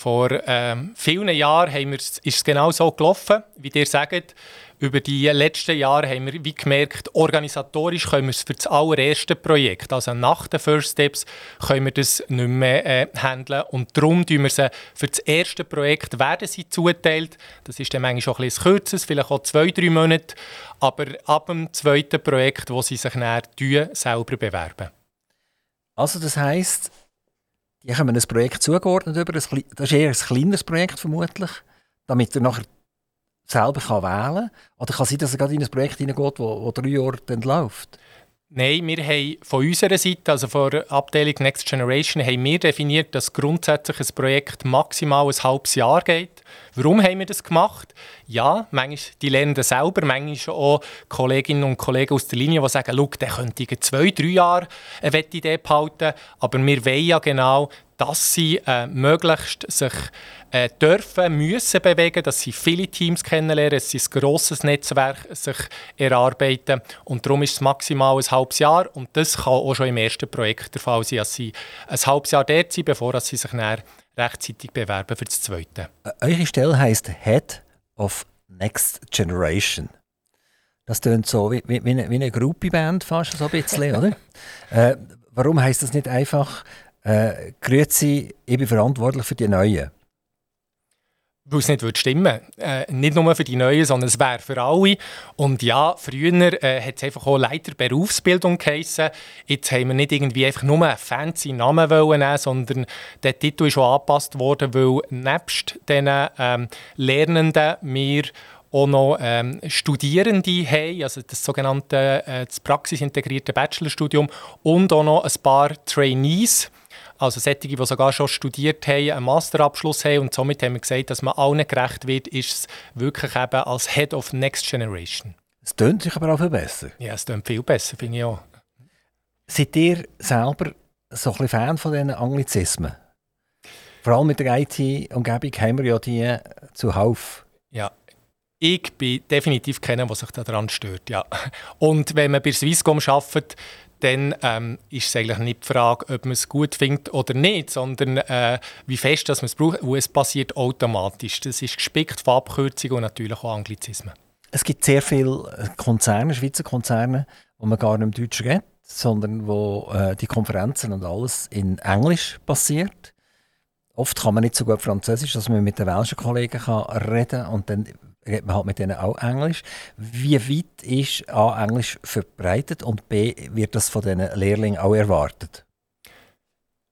Vor ähm, vielen Jahren haben ist es genau so gelaufen, wie ihr sagt. Über die letzten Jahre haben wir wie gemerkt, organisatorisch können wir es für das allererste Projekt, also nach den First Steps, können wir das nicht mehr äh, handeln. Und darum tun wir sie für das erste Projekt werden sie zuteilt. Das ist dann manchmal auch ein bisschen kürzer, vielleicht auch zwei, drei Monate. Aber ab dem zweiten Projekt, wo sie sich dann selber bewerben. Also das heisst, die haben ein Projekt zugeordnet über, das ist eher ein kleineres Projekt vermutlich, damit er nachher selber kann wählen kann? Oder kann sein, dass er gerade in ein Projekt hineingeht, das drei Jahre läuft? Nein, wir haben von unserer Seite, also von der Abteilung Next Generation, haben wir definiert, dass grundsätzlich ein Projekt maximal ein halbes Jahr geht. Warum haben wir das gemacht? Ja, manchmal die Lernenden selber, manchmal auch Kolleginnen und Kollegen aus der Linie, die sagen, der könnte zwei, drei Jahre eine Idee behalten. Aber wir wollen ja genau, dass sie äh, möglichst sich äh, dürfen, müssen bewegen, dass sie viele Teams kennenlernen, dass sie ein grosses Netzwerk sich erarbeiten und darum ist es maximal ein halbes Jahr und das kann auch schon im ersten Projekt der Fall sein, dass sie ein halbes Jahr dort sind, bevor sie sich dann rechtzeitig bewerben für das Zweite. Äh, eure Stelle heisst Head of Next Generation. Das klingt so wie, wie, wie eine, wie eine Gruppeband fast so ein bisschen, oder? Äh, warum heisst das nicht einfach äh, Grüezi, ich bin verantwortlich für die Neuen? weil es nicht würde stimmen äh, Nicht nur für die Neuen, sondern es wäre für alle. Und ja, früher äh, hat es einfach auch Leiter Berufsbildung geheissen. Jetzt haben wir nicht irgendwie einfach nur einen fancy Namen wollen nehmen, sondern der Titel ist auch angepasst worden, weil nebst diesen ähm, Lernenden wir auch noch ähm, Studierende haben, also das sogenannte äh, das praxisintegrierte Bachelorstudium und auch noch ein paar Trainees also solche, die sogar schon studiert haben, einen Masterabschluss haben und somit haben wir gesagt, dass man allen gerecht wird, ist es wirklich eben als Head of Next Generation. Es tönt sich aber auch viel besser. Ja, es tönt viel besser, finde ich auch. Seid ihr selber so ein bisschen Fan von diesen Anglizismen? Vor allem mit der IT-Umgebung haben wir ja die zuhauf. Ja, ich bin definitiv keiner, der sich daran stört. Ja. Und wenn man bei Swisscom arbeitet, dann ähm, ist es eigentlich nicht die Frage, ob man es gut findet oder nicht, sondern äh, wie fest man es braucht. Und es passiert automatisch. Das ist gespickt von Abkürzungen und natürlich auch Anglizismen. Es gibt sehr viele Konzerne, Schweizer Konzerne, wo man gar nicht im Deutsch redet, sondern wo äh, die Konferenzen und alles in Englisch passiert. Oft kann man nicht so gut Französisch, dass man mit den welschen Kollegen kann reden und dann redet man halt mit denen auch Englisch. Wie weit ist A, Englisch verbreitet und B, wird das von den Lehrlingen auch erwartet?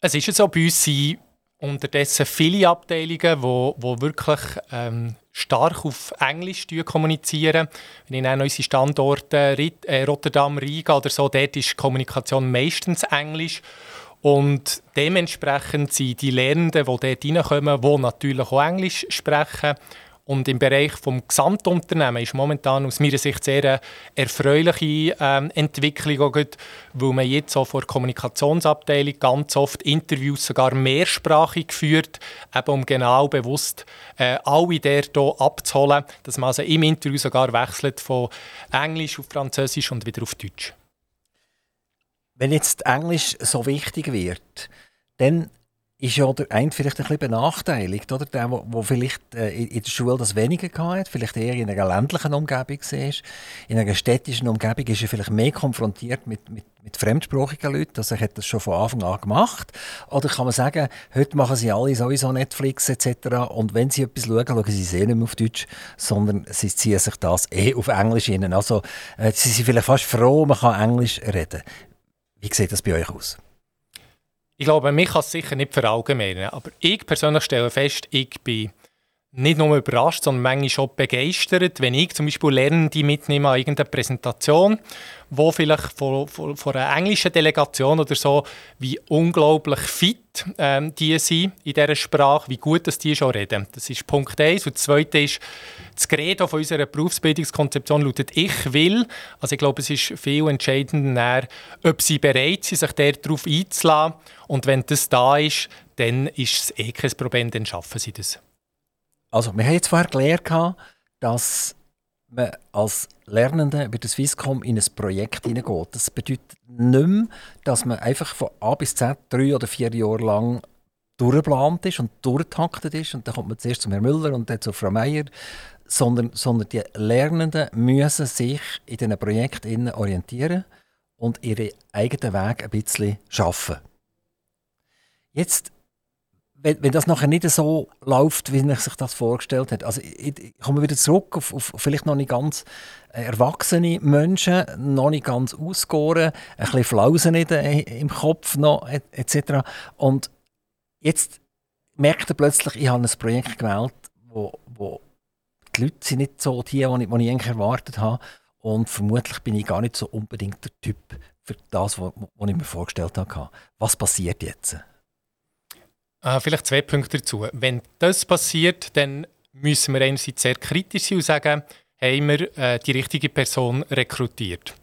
Es ist so, bei uns sind unterdessen viele Abteilungen, wo, wo wirklich ähm, stark auf Englisch kommunizieren. Wenn ich an unsere Standorte äh, Rotterdam, Riga oder so, dort ist Kommunikation meistens Englisch. Und dementsprechend sind die Lernenden, die dort reinkommen, die natürlich auch Englisch sprechen, und im Bereich des Gesamtunternehmens ist momentan aus meiner Sicht sehr eine erfreuliche ähm, Entwicklung, auch weil man jetzt auch vor der Kommunikationsabteilung ganz oft Interviews sogar mehrsprachig führt, eben um genau bewusst äh, alle der hier abzuholen, dass man also im Interview sogar wechselt von Englisch auf Französisch und wieder auf Deutsch. Wenn jetzt Englisch so wichtig wird, dann ist ja der eine vielleicht ein bisschen benachteiligt, oder? Der, der vielleicht äh, in der Schule das weniger hat, vielleicht eher in einer ländlichen Umgebung war. In einer städtischen Umgebung ist er vielleicht mehr konfrontiert mit, mit, mit fremdsprachigen Leuten. Also er hat das schon von Anfang an gemacht. Oder kann man sagen, heute machen sie alle sowieso Netflix etc. Und wenn sie etwas schauen, schauen sie es eh nicht mehr auf Deutsch, sondern sie ziehen sich das eh auf Englisch hin. Also äh, sie sind vielleicht fast froh, man kann Englisch reden. Wie sieht das bei euch aus? Ich glaube, mich kann es sicher nicht verallgemeinern, aber ich persönlich stelle fest, ich bin nicht nur überrascht, sondern manchmal schon begeistert, wenn ich zum Beispiel Lernende mitnehme an irgendeiner Präsentation, wo vielleicht von, von, von einer englischen Delegation oder so, wie unglaublich fit ähm, die sind in dieser Sprache, wie gut dass die schon reden. Das ist Punkt 1. Und das Zweite ist, das Credo von unserer Berufsbildungskonzeption lautet «Ich will». Also ich glaube, es ist viel entscheidender, ob sie bereit sind, sich darauf einzulassen. Und wenn das da ist, dann ist es eh kein Problem, dann schaffen sie das. Also, wir haben jetzt vorher gelernt, dass man als Lernende bei der Swisscom in ein Projekt hineingeht. Das bedeutet nicht mehr, dass man einfach von A bis Z drei oder vier Jahre lang durchgeplant ist und durchgetaktet ist. Und dann kommt man zuerst zu Herrn Müller und dann zu Frau Meier. Sondern, sondern die Lernenden müssen sich in diesen Projekten orientieren und ihren eigenen Weg ein bisschen schaffen. Jetzt wenn, wenn, das nachher nicht so läuft, wie er sich das vorgestellt hat. Also ich, ich komme wieder zurück auf, auf, vielleicht noch nicht ganz erwachsene Menschen, noch nicht ganz ausgegoren, ein bisschen Flausen im Kopf noch, etc. Und jetzt merkt er plötzlich, ich habe ein Projekt gewählt, wo, wo die Leute sind nicht so die, die ich, die ich eigentlich erwartet habe. Und vermutlich bin ich gar nicht so unbedingt der Typ für das, was ich mir vorgestellt habe. Was passiert jetzt? Äh, vielleicht zwei Punkte dazu. Wenn das passiert, dann müssen wir einerseits sehr kritisch sein und sagen, haben wir äh, die richtige Person rekrutiert.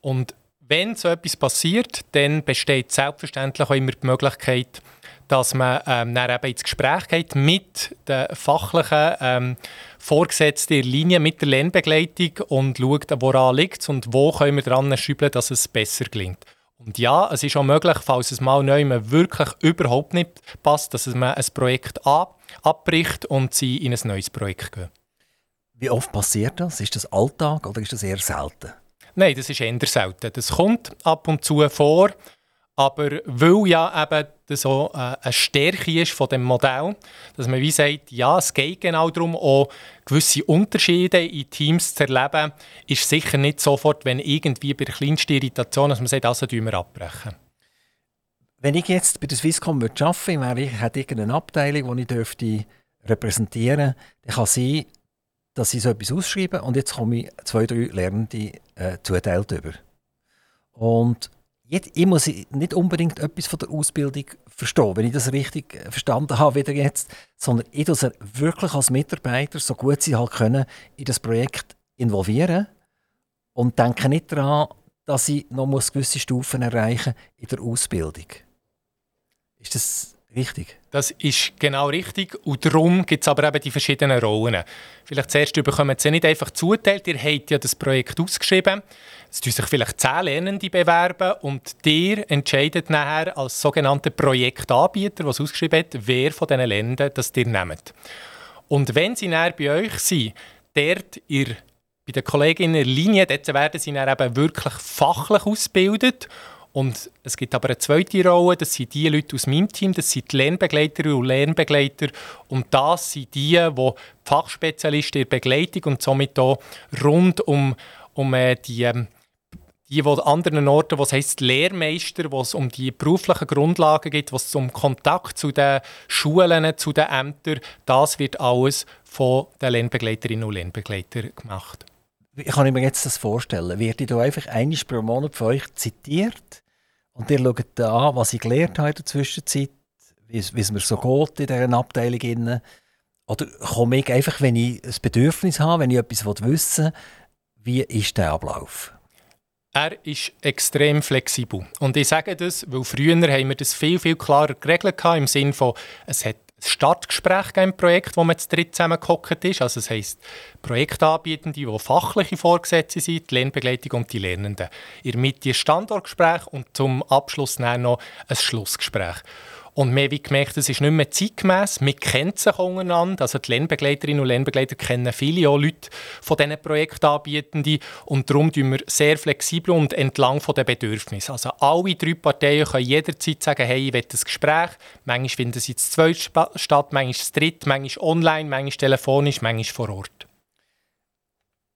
Und wenn so etwas passiert, dann besteht selbstverständlich auch immer die Möglichkeit, dass man ähm, dann eben ins Gespräch geht mit den fachlichen ähm, Vorgesetzten in Linie, mit der Lernbegleitung und schaut, woran liegt es und wo können wir dran schübeln, dass es besser gelingt. Und ja, es ist auch möglich, falls es mal neu wirklich überhaupt nicht passt, dass man ein Projekt ab abbricht und sie in ein neues Projekt gehen. Wie oft passiert das? Ist das Alltag oder ist das eher selten? Nein, das ist eher selten. Das kommt ab und zu vor, aber weil ja eben das so äh, eine Stärke ist von dem Modell, dass man wie sagt, ja, es geht genau darum, auch gewisse Unterschiede in Teams zu erleben, ist sicher nicht sofort, wenn irgendwie bei der kleinsten Irritation, dass man sagt, also tun wir abbrechen. Wenn ich jetzt bei der Swisscom arbeiten würde, ich hätte irgendeine Abteilung, die ich dürfte repräsentieren dürfte, dann kann sein, dass sie so etwas ausschreiben und jetzt komme ich zwei, drei Lernende äh, zuteilt über. Und ich muss nicht unbedingt etwas von der Ausbildung verstehen, wenn ich das richtig äh, verstanden habe wieder jetzt, sondern ich muss wirklich als Mitarbeiter, so gut sie halt können, in das Projekt involvieren und denke nicht daran, dass ich noch gewisse Stufen erreichen muss in der Ausbildung. Ist das Richtig. Das ist genau richtig. Und darum gibt es aber eben die verschiedenen Rollen. Vielleicht zuerst bekommen Sie nicht einfach zuteilt, ihr habt ja das Projekt ausgeschrieben. Es tun sich vielleicht zehn Lernende bewerben und ihr entscheidet nachher als sogenannter Projektanbieter, was ausgeschrieben hat, wer von diesen Lernenden das ihr nehmt. Und wenn sie näher bei euch sind, dort ihr bei den Kolleginnen in der Linie, dort werden sie dann eben wirklich fachlich ausgebildet und es gibt aber eine zweite Rolle, das sind die Leute aus meinem Team, das sind die Lernbegleiterinnen und Lernbegleiter. Und das sind die, die Fachspezialisten in der Begleitung und somit auch rund um, um äh, die die anderen Orten, wo es heisst Lehrmeister, wo es um die beruflichen Grundlagen geht, es um Kontakt zu den Schulen, zu den Ämtern, das wird alles von den Lernbegleiterinnen und Lernbegleitern gemacht. Wie kann ich mir jetzt das vorstellen? Wird ich da einfach einmal pro Monat von euch zitiert und ihr schaut an, was ich gelernt habe in der Zwischenzeit, wie es, wie es mir so geht in dieser Abteilung? Oder komme ich einfach, wenn ich ein Bedürfnis habe, wenn ich etwas wissen will, wie ist der Ablauf? Er ist extrem flexibel. Und ich sage das, weil früher haben wir das viel, viel klarer geregelt im Sinne von, es hat ein Startgespräch im Projekt, wo man zu dritt zusammengehockt ist. Also das heisst, Projektanbietende, die fachliche Vorgesetzte sind, die Lernbegleitung und die Lernenden. In der Mitte ein Standortgespräch und zum Abschluss dann noch ein Schlussgespräch. Und wir haben gemerkt, es ist nicht mehr zeitgemäß. Wir kennen sich untereinander. Also die Lernbegleiterinnen und Lernbegleiter kennen viele auch Leute von diesen Projektanbietenden. Und darum tun wir sehr flexibel und entlang der Bedürfnisse. Also alle drei Parteien können jederzeit sagen, hey, ich will ein Gespräch. Manchmal finden sie zu zweit statt, manchmal zu dritt, manchmal online, manchmal telefonisch, manchmal vor Ort.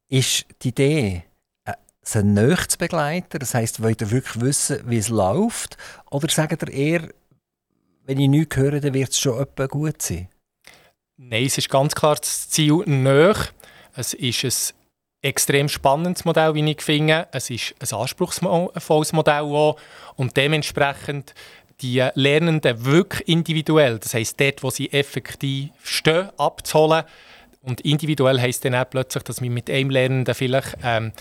Ist die Idee, äh, sie näher zu begleiten? Das heisst, wollt ihr wirklich wissen, wie es läuft? Oder sagt ihr eher, wenn ich nichts höre, dann wird es schon etwa gut sein? Nein, es ist ganz klar das Ziel näher. Es ist ein extrem spannendes Modell, wie ich finde. Es ist ein anspruchsvolles Modell auch. Und dementsprechend die Lernenden wirklich individuell, das heisst dort, wo sie effektiv stehen, abzuholen. Und individuell heisst dann auch plötzlich, dass wir mit einem Lernenden vielleicht ähm,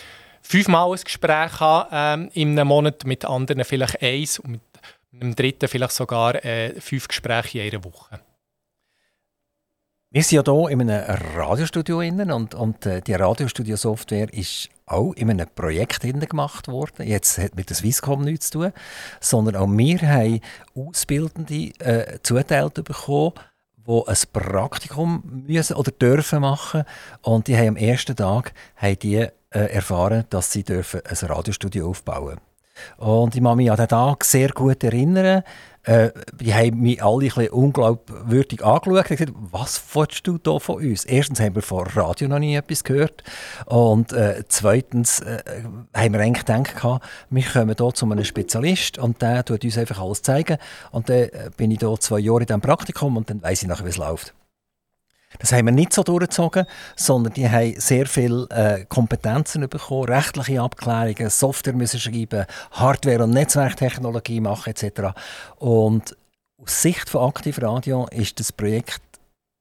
fünfmal ein Gespräch haben ähm, in einem Monat, mit anderen vielleicht eins und mit im dritten vielleicht sogar äh, fünf Gespräche in einer Woche. Wir sind ja hier in einem Radiostudio innen und, und äh, die Radiostudio-Software ist auch in einem Projekt gemacht worden. Jetzt hat mit der Swisscom nichts zu tun, sondern auch wir haben Ausbildende äh, zuteilt bekommen, die ein Praktikum müssen oder dürfen machen und die haben am ersten Tag haben die, äh, erfahren, dass sie dürfen ein Radiostudio aufbauen dürfen. Und ich kann mich an den Tag sehr gut erinnern. Äh, die haben mich alle ein bisschen unglaubwürdig angeschaut und gesagt, was willst du hier von uns? Erstens haben wir vor Radio noch nie etwas gehört und äh, zweitens äh, haben wir eigentlich gedacht, wir kommen hier zu einem Spezialist und der tut uns einfach alles zeigen und dann äh, bin ich hier zwei Jahre in diesem Praktikum und dann weiß ich nachher, wie es läuft. Das haben wir nicht so durchgezogen, sondern die haben sehr viele äh, Kompetenzen bekommen, rechtliche Abklärungen, Software müssen schreiben, Hardware- und Netzwerktechnologie machen etc. Und aus Sicht von Aktiv Radio ist das Projekt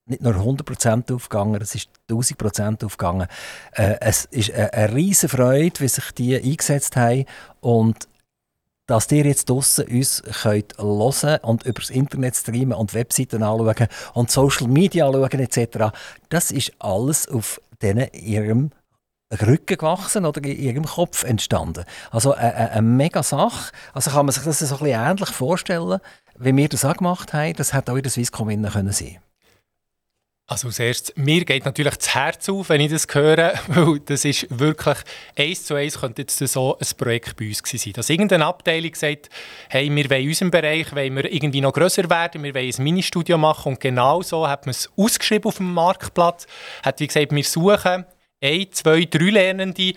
nicht nur 100% aufgegangen, es ist 1000% aufgegangen. Äh, es ist eine, eine riesige Freude, wie sich die eingesetzt haben und dass ihr jetzt draussen uns könnt hören und über das Internet streamen und Webseiten anschauen und Social Media anschauen etc. Das ist alles auf denen ihrem Rücken gewachsen oder in ihrem Kopf entstanden. Also eine, eine, eine mega Sache. Also kann man sich das so ein bisschen ähnlich vorstellen, wie wir das auch gemacht haben. Das hätte auch in der Swisscom sein können also als mir geht natürlich das Herz auf, wenn ich das höre, weil das ist wirklich, eins zu eins könnte jetzt so ein Projekt bei uns gewesen sein. Dass irgendeine Abteilung sagt, hey, wir wollen in unserem Bereich wollen wir irgendwie noch grösser werden, wir wollen ein Ministudio machen und genau so hat man es ausgeschrieben auf dem Marktplatz, hat wie gesagt, wir suchen ein, zwei, drei Lernende, die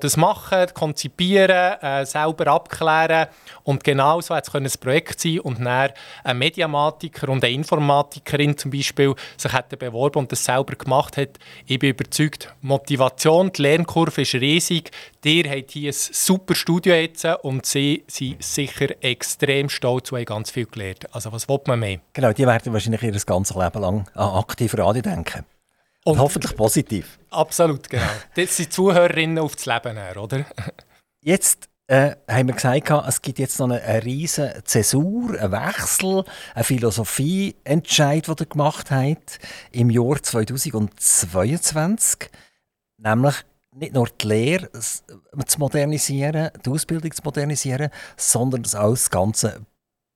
das machen, konzipieren, äh, selber abklären. Und genau so hat es ein Projekt sein und dann ein Mediamatiker und eine Informatikerin zum Beispiel sich hätten beworben und das selber gemacht hat. Ich bin überzeugt, Motivation, die Lernkurve ist riesig. Ihr habt hier ein super Studio jetzt und sie sind sicher extrem stolz und haben ganz viel gelernt. Also was will man mehr? Genau, die werden wahrscheinlich ihr ganzes Leben lang an aktive Radio denken. Und hoffentlich positiv. Absolut, genau. Das sind Zuhörerinnen auf das Leben her, oder? Jetzt äh, haben wir gesagt, es gibt jetzt noch eine, eine riesige Zäsur, einen Wechsel, einen Philosophieentscheid, den ihr gemacht habt im Jahr 2022. Nämlich nicht nur die Lehre zu modernisieren, die Ausbildung zu modernisieren, sondern auch das ganze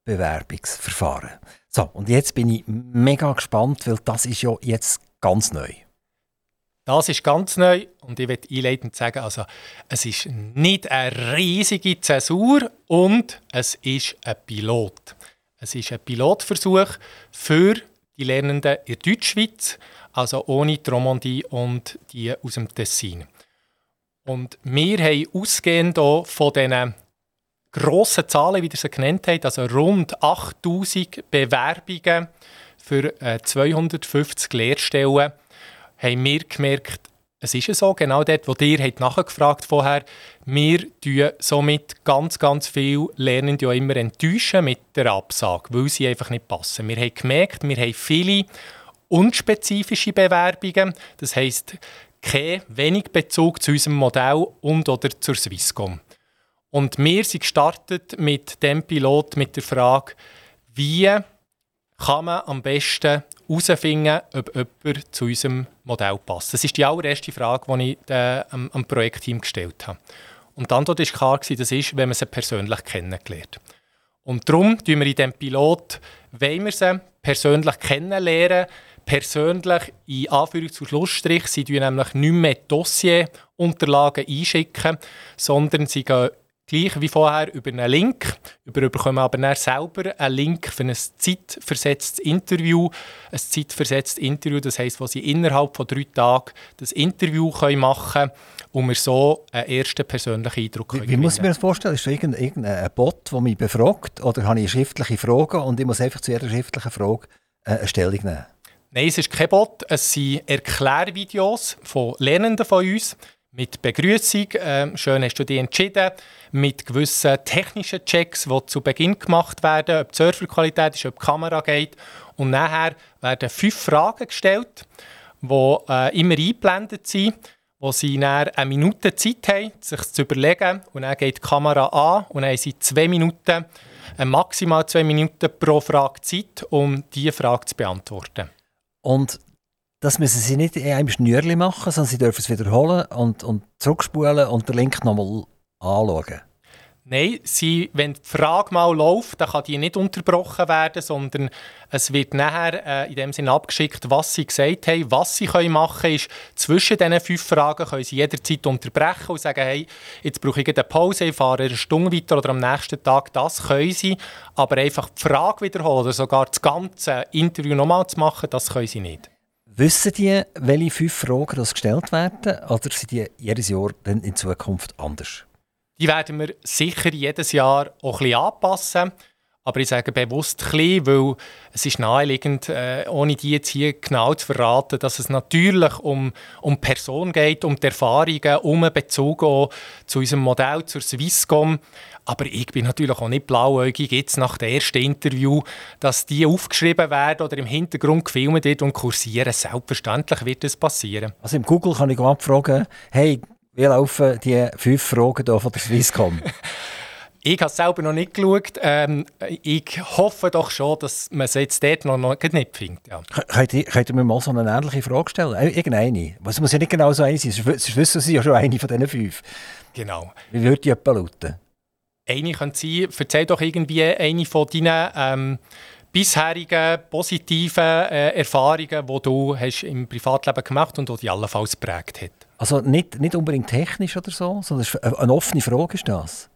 Bewerbungsverfahren. So, und jetzt bin ich mega gespannt, weil das ist ja jetzt ganz neu. Das ist ganz neu und ich möchte einleitend sagen, also es ist nicht eine riesige Zäsur und es ist ein Pilot. Es ist ein Pilotversuch für die Lernenden in der Deutschschweiz, also ohne Tromondie und die aus dem Tessin. Und wir haben ausgehend von diesen grossen Zahlen, wie ihr sie genannt habt, also rund 8000 Bewerbungen für 250 äh, Lehrstellen, haben wir gemerkt, es ist so, genau dort, wo ihr habt nachgefragt vorher, wir tun somit ganz, ganz viele Lernende ja immer enttäuschen mit der Absage, weil sie einfach nicht passen. Wir haben gemerkt, wir haben viele unspezifische Bewerbungen, das heisst, kein wenig Bezug zu unserem Modell und oder zur Swisscom. Und wir sind gestartet mit dem Pilot mit der Frage, wie kann man am besten herausfinden, ob jemand zu unserem Modell passt. Das ist die allererste Frage, die ich am, am Projektteam gestellt habe. Und Antwort war klar, das ist, wenn man sie persönlich kennengelernt Und darum tun wir in diesem Pilot, wenn wir sie persönlich kennenlernen, persönlich in Anführungs- und Schlussstrich, sie tun nämlich nicht mehr Dossierunterlagen einschicken, sondern sie gehen gleich wie vorher über einen Link. Wir bekommen aber dann selber einen Link für ein zeitversetztes Interview. Ein zeitversetztes Interview, das heisst, wo sie innerhalb von drei Tagen das Interview machen können und wir so einen ersten persönlichen Eindruck Wie, wie muss ich mir das vorstellen? Ist das irgendein, irgendein Bot, der mich befragt? Oder habe ich schriftliche Fragen und ich muss einfach zu jeder schriftlichen Frage äh, eine Stellung nehmen? Nein, es ist kein Bot. Es sind Erklärvideos von Lernenden von uns mit Begrüßung. Äh, schön hast du dich entschieden. Mit gewissen technischen Checks, die zu Beginn gemacht werden, ob die Serverqualität ist, ob die Kamera geht. Und nachher werden fünf Fragen gestellt, die äh, immer eingeblendet sind, wo sie dann eine Minute Zeit haben, sich zu überlegen. Und dann geht die Kamera an und dann haben sie zwei Minuten, äh, maximal zwei Minuten pro Frage Zeit, um diese Frage zu beantworten. Und das müssen sie nicht in einem Schnürli machen, sondern sie dürfen es wiederholen und, und zurückspulen und den Link nochmal anschauen. Nein, sie, wenn die Frage mal läuft, dann kann die nicht unterbrochen werden, sondern es wird nachher äh, in dem Sinne abgeschickt, was sie gesagt haben. Was sie können machen ist, zwischen diesen fünf Fragen können sie jederzeit unterbrechen und sagen, hey, jetzt brauche ich eine Pause, ich fahre eine Stunde weiter oder am nächsten Tag. Das können sie, aber einfach die Frage wiederholen oder sogar das ganze Interview nochmal zu machen, das können sie nicht. Wissen die, welche fünf Fragen das gestellt werden, oder sind die jedes Jahr dann in Zukunft anders? Die werden wir sicher jedes Jahr auch ein bisschen anpassen. Aber ich sage bewusst ein bisschen, weil es ist naheliegend, äh, ohne die jetzt hier genau zu verraten, dass es natürlich um, um Person geht, um die Erfahrungen, um einen Bezug zu unserem Modell, zur Swisscom. Aber ich bin natürlich auch nicht blauäugig jetzt nach dem ersten Interview, dass die aufgeschrieben werden oder im Hintergrund gefilmt wird und kursieren. Selbstverständlich wird das passieren. Also im Google kann ich abfragen, hey, wie laufen die fünf Fragen hier von der Swisscom? Ich habe es selber noch nicht geschaut. Ähm, ich hoffe doch schon, dass man es jetzt dort noch, noch nicht findet. Ja. Könnt, ihr, könnt ihr mir mal so eine ähnliche Frage stellen? Äh, irgendeine. Es muss ja nicht genau so eine sein, sonst wissen Sie ja schon eine von diesen fünf. Genau. Wie würde die etwa lauten? Eine könnte sein, erzähl doch irgendwie eine von deinen ähm, bisherigen positiven äh, Erfahrungen, die du hast im Privatleben gemacht hast und die dich allenfalls geprägt hat. Also nicht, nicht unbedingt technisch oder so, sondern eine offene Frage ist das?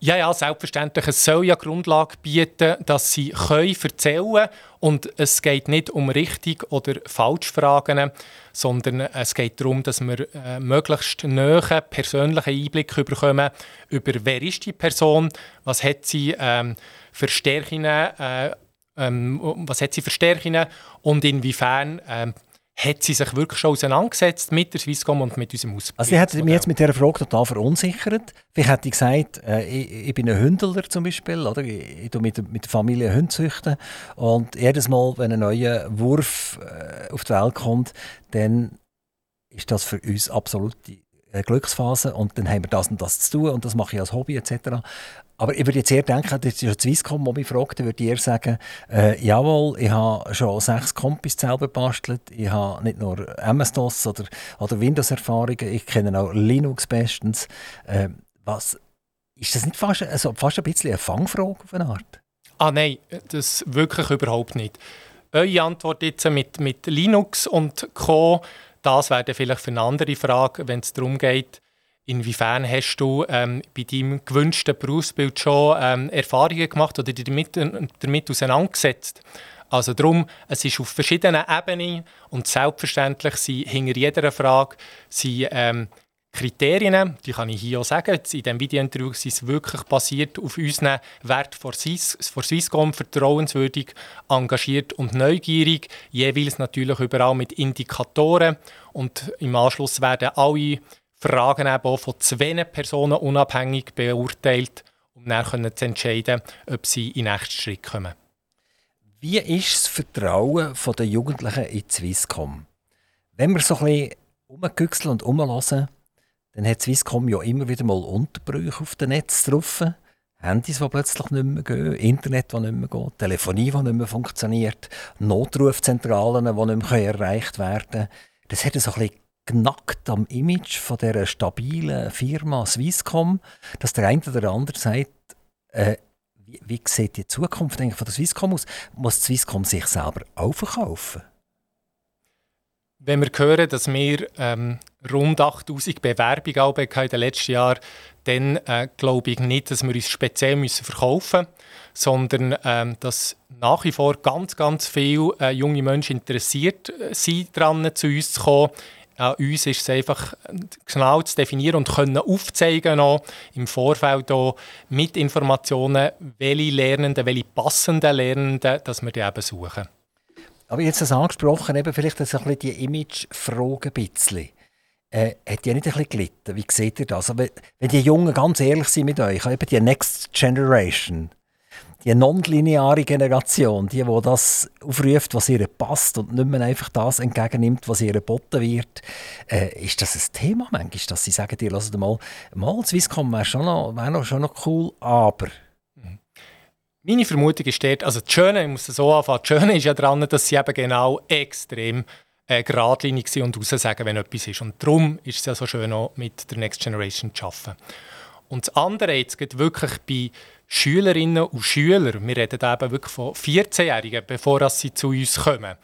Ja, ja, selbstverständlich. Es soll ja Grundlage bieten, dass sie können erzählen. Und es geht nicht um richtig oder falsch Fragen, sondern es geht darum, dass wir äh, möglichst näher persönlichen Einblick bekommen über wer ist die Person, was hat sie ähm, für Stärken, äh, ähm, was hat sie für Stärken und inwiefern ähm, hat sie sich wirklich schon auseinandergesetzt mit der Swisscom und mit unserem Ausbildungsmodell. Also sie hat mich jetzt mit dieser Frage total verunsichert. Vielleicht hätte ich gesagt, äh, ich, ich, bin ein Hündler zum Beispiel, oder? ich, ich mit, mit der Familie Hunde züchten und jedes Mal, wenn ein neuer Wurf äh, auf die Welt kommt, dann ist das für uns absolut die Glücksphase und dann haben wir das und das zu tun und das mache ich als Hobby etc. Aber ich würde jetzt eher denken, das ist ja Swisscom, die mich fragt, würde ich eher sagen, äh, jawohl, ich habe schon sechs Kompis selber bastelt, ich habe nicht nur MS-DOS oder, oder Windows-Erfahrungen, ich kenne auch Linux bestens. Äh, was, ist das nicht fast, also fast ein bisschen eine Fangfrage auf eine Art? Ah nein, das wirklich überhaupt nicht. Eure Antwort jetzt mit, mit Linux und Co., das wäre vielleicht für eine andere Frage, wenn es darum geht, Inwiefern hast du ähm, bei deinem gewünschten Berufsbild schon ähm, Erfahrungen gemacht oder dich damit, damit auseinandergesetzt? Also darum, es ist auf verschiedenen Ebenen und selbstverständlich sind hinter jeder Frage sind, ähm, Kriterien, die kann ich hier auch sagen, in diesem Videointerview sind es wirklich basiert auf unseren Wert vor, Swiss, Swisscom, vertrauenswürdig, engagiert und neugierig, jeweils natürlich überall mit Indikatoren und im Anschluss werden alle Fragen eben auch von zwei Personen unabhängig beurteilt, um dann zu entscheiden, ob sie in den nächsten Schritt kommen. Wie ist das Vertrauen der Jugendlichen in Swisscom? Wenn wir so ein bisschen und umlassen, dann hat Swisscom ja immer wieder mal Unterbrüche auf dem Netz drauf. Handys, die plötzlich nicht mehr gehen, Internet, das nicht mehr geht, Telefonie, die nicht mehr funktioniert, Notrufzentralen, die nicht mehr erreicht werden können. Das hat so ein bisschen genackt am Image von dieser stabilen Firma Swisscom, dass der eine oder andere sagt, äh, wie, wie sieht die Zukunft eigentlich von der Swisscom aus? Muss Swisscom sich selber auch verkaufen? Wenn wir hören, dass wir ähm, rund 8000 Bewerbungen in den letzten Jahren, dann äh, glaube ich nicht, dass wir uns speziell müssen verkaufen müssen, sondern ähm, dass nach wie vor ganz, ganz viele äh, junge Menschen interessiert äh, sind, daran zu uns zu kommen. An uns ist es einfach genau zu definieren und können aufzeigen im Vorfeld auch mit Informationen, welche Lernenden, welche passenden Lernenden, dass wir die eben suchen. Aber jetzt das angesprochen, eben vielleicht das ein bisschen die Image-Frage ein bisschen. Äh, hat die nicht ein bisschen gelitten? Wie seht ihr das? Aber wenn die Jungen ganz ehrlich sind mit euch, eben die Next Generation, die nonlineare Generation, die, die das aufruft, was ihr passt und nicht mehr einfach das entgegennimmt, was ihr geboten wird, äh, ist das ein Thema manchmal, dass sie sagen, ihr lasst mal, mal Swisscom wäre schon, noch, wär schon noch cool, aber... Meine Vermutung ist dort, also das Schöne, ich muss so anfangen, das Schöne ist ja daran, dass sie eben genau extrem äh, geradlinig sind und raussagen, wenn etwas ist. Und darum ist es ja so schön, auch mit der Next Generation zu arbeiten. Und das andere jetzt geht wirklich bei Schülerinnen und Schülern, wir reden eben wirklich von 14-Jährigen, bevor sie zu uns kommen.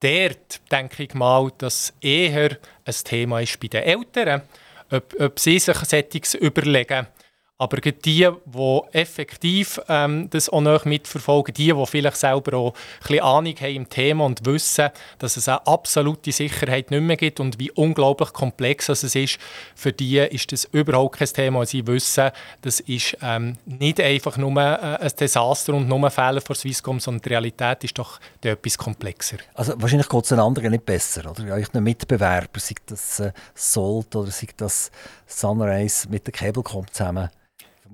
Dort denke ich mal, dass eher ein Thema ist bei den Eltern, ob, ob sie sich Settings überlegen, aber die, die effektiv ähm, das auch noch mitverfolgen, die, die vielleicht selber auch ein bisschen Ahnung haben im Thema und wissen, dass es eine absolute Sicherheit nicht mehr gibt und wie unglaublich komplex es ist, für die ist das überhaupt kein Thema. Sie wissen, das ist ähm, nicht einfach nur äh, ein Desaster und nur ein Fehler von Swisscom, sondern die Realität ist doch etwas komplexer. Also wahrscheinlich geht es den anderen nicht besser, oder? Euch Mitbewerber, sei das äh, Salt oder sei das Sunrise mit der Cablecom zusammen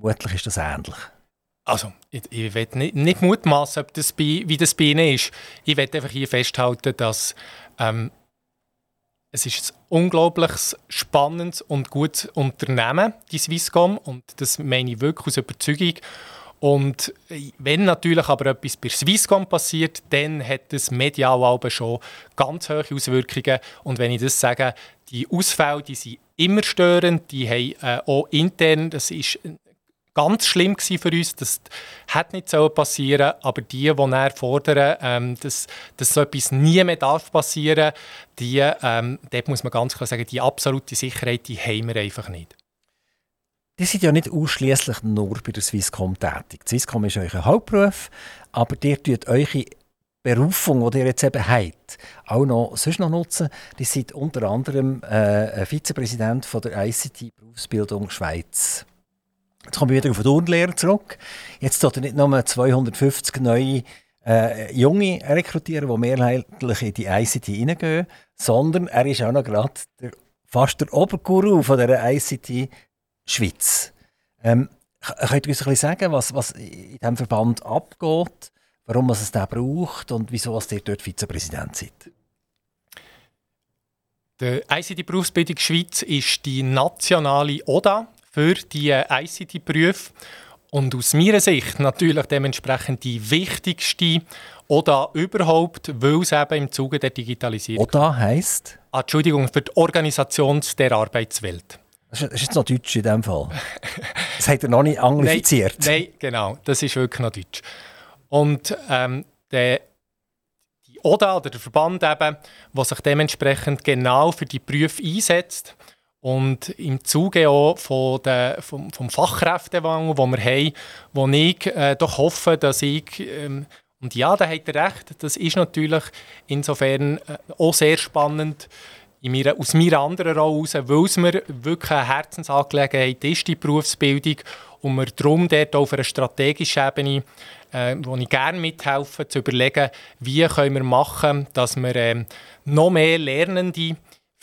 Vermutlich ist das ähnlich. Also, ich, ich will nicht, nicht mutmaßen, ob das bei, wie das bei Ihnen ist. Ich will einfach hier festhalten, dass ähm, es ist ein unglaublich spannendes und gutes Unternehmen, die Swisscom, und das meine ich wirklich aus Überzeugung. Und wenn natürlich aber etwas bei Swisscom passiert, dann hat das medial aber schon ganz hohe Auswirkungen. Und wenn ich das sage, die Ausfälle, die sind immer störend, die haben äh, auch intern, das ist ganz schlimm für uns. Das hat nicht so passieren, aber die, die er fordern, ähm, dass, dass so etwas nie mehr darf die, ähm, dort muss man ganz klar sagen, die absolute Sicherheit, die haben wir einfach nicht. Die sind ja nicht ausschließlich nur bei der Swisscom tätig. Die Swisscom ist euer Hauptberuf, aber ihr tut eure Berufung, die ihr jetzt eben habt, auch noch sonst noch nutzen. Die sind unter anderem äh, Vizepräsident von der ICT Berufsbildung Schweiz. Jetzt kommen wir wieder auf die Urnlehrer zurück. Jetzt sollte nicht nur 250 neue äh, Junge rekrutieren, die mehrheitlich in die ICT hineingehen, sondern er ist auch noch gerade der, fast der Oberguru von der ICT Schweiz. Ähm, könnt ihr uns ein bisschen sagen, was, was in diesem Verband abgeht, warum es den braucht und wieso ihr dort Vizepräsident seid? Die ICT-Berufsbildung Schweiz ist die nationale ODA, für die ICT-Berufe. Und aus meiner Sicht natürlich dementsprechend die wichtigste ODA überhaupt, weil es eben im Zuge der Digitalisierung... ODA heisst? Ah, Entschuldigung, für die Organisation der Arbeitswelt. Das ist jetzt noch Deutsch in dem Fall. Das hat er noch nicht anglifiziert. Nein, nein, genau, das ist wirklich noch Deutsch. Und ähm, der, die ODA oder der Verband eben, der sich dementsprechend genau für die Berufe einsetzt, und im Zuge auch von der, vom, vom Fachkräftemangel, den wir haben, wo ich äh, doch hoffe, dass ich, ähm, und ja, da hat er recht, das ist natürlich insofern äh, auch sehr spannend, meiner, aus meiner anderen Rolle heraus, weil es mir wirklich eine Herzensangelegenheit ist, die Berufsbildung, und wir darum dort auf einer strategischen Ebene, äh, wo ich gerne mithelfe, zu überlegen, wie können wir machen, dass wir äh, noch mehr Lernende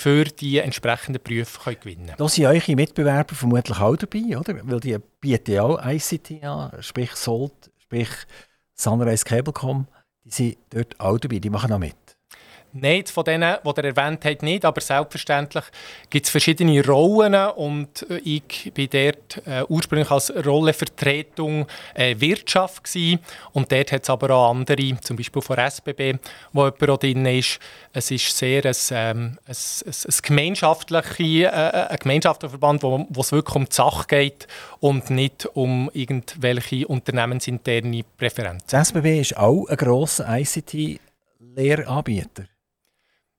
für die entsprechenden Berufe gewinnen können. Da sind eure Mitbewerber vermutlich auch dabei, oder? Weil die bieten ja auch ICT an, sprich Sold, sprich Sunrise Cablecom, die sind dort auch dabei, die machen auch mit. Nein, von denen, die ihr erwähnt habt, nicht, aber selbstverständlich gibt es verschiedene Rollen und äh, ich war dort äh, ursprünglich als Rollenvertretung äh, Wirtschaft gewesen. und dort hat es aber auch andere, zum Beispiel von SBB, wo jemand auch drin ist. Es ist sehr ein, ähm, ein, ein, ein, gemeinschaftliche, äh, äh, ein gemeinschaftlicher Verband, wo, wo es wirklich um die Sache geht und nicht um irgendwelche unternehmensinterne Präferenzen. Das SBB ist auch ein grosser ICT-Lehranbieter.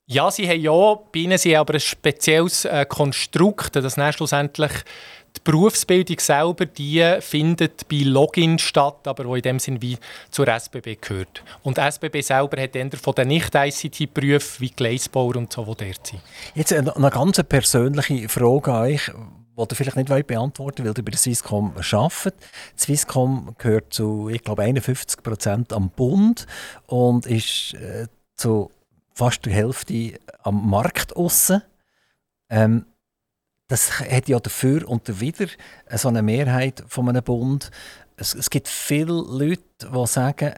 Ja, sie haben ja, bei ihnen sie aber ein spezielles äh, Konstrukt, das schlussendlich die Berufsbildung selber, die findet bei Login statt, aber wo in dem Sinn wie zur SBB gehört. Und SBB selber hat eher von den Nicht-ICT-Berufen wie Gleisbauer und so, die dort sind. Jetzt eine, eine ganz persönliche Frage an euch, die ihr vielleicht nicht beantworten wollt, weil ihr bei der Swisscom arbeitet. Die Swisscom gehört zu, ich glaube, 51 Prozent am Bund und ist äh, zu fast die Hälfte am Markt aussen. Ähm, das hat ja dafür und dafür so eine Mehrheit von einem Bund. Es, es, gibt viele Leute, die sagen,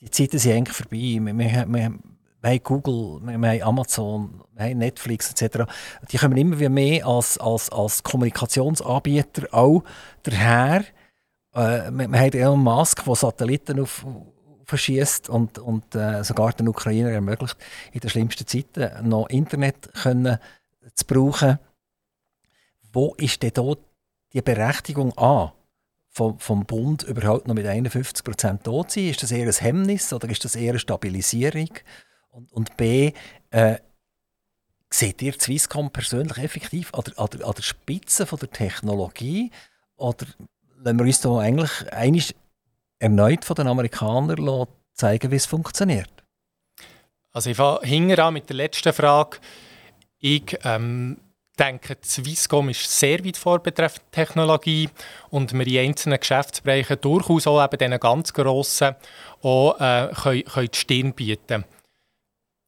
die Zeiten sind eigentlich vorbei. Wir, wir, wir, wir haben Google, wir haben Amazon, wir haben Netflix etc. Die kommen immer wieder mehr als, als, als Kommunikationsanbieter auch daher. Äh, wir, wir haben Elon Musk, der Satelliten auf, verschießt und, und äh, sogar den Ukrainer ermöglicht, in den schlimmsten Zeiten noch Internet können zu brauchen. Wo ist denn dort die Berechtigung an? Vom, Bund überhaupt noch mit 51 Prozent da zu sein? Ist das eher ein Hemmnis oder ist das eher eine Stabilisierung? Und, und B, äh, seht ihr Swisscom persönlich effektiv an der, an der, an der Spitze von der Technologie? Oder lassen wir uns da eigentlich erneut von den Amerikanern zeigen, wie es funktioniert? Also ich fange an mit der letzten Frage. Ich ähm, denke, Swisscom ist sehr weit vor betreffend Technologie und wir in einzelnen Geschäftsbereichen durchaus auch eben diesen ganz grossen auch, äh, können, können die Stirn bieten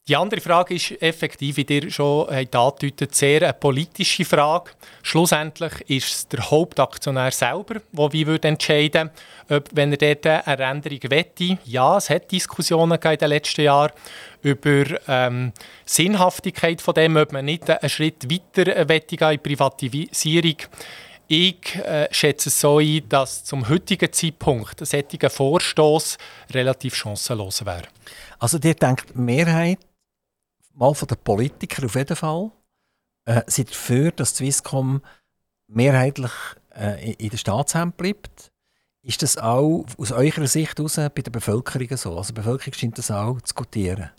die andere Frage ist effektiv, wie ihr schon angedeutet sehr eine politische Frage. Schlussendlich ist es der Hauptaktionär selber, der wie würde entscheiden ob, wenn er dort eine Änderung wette. Ja, es hat Diskussionen in den letzten Jahren über ähm, Sinnhaftigkeit von dem, ob man nicht einen Schritt weiter wette in Privatisierung. Ich äh, schätze es so ein, dass zum heutigen Zeitpunkt ein solcher Vorstoß relativ chancenlos wäre. Also dir denkt die Mehrheit mal von den Politikern auf jeden Fall, äh, sind dafür, dass Swisscom mehrheitlich äh, in der Staatshand bleibt. Ist das auch aus eurer Sicht heraus bei der Bevölkerung so? Also die Bevölkerung scheint das auch zu gutieren.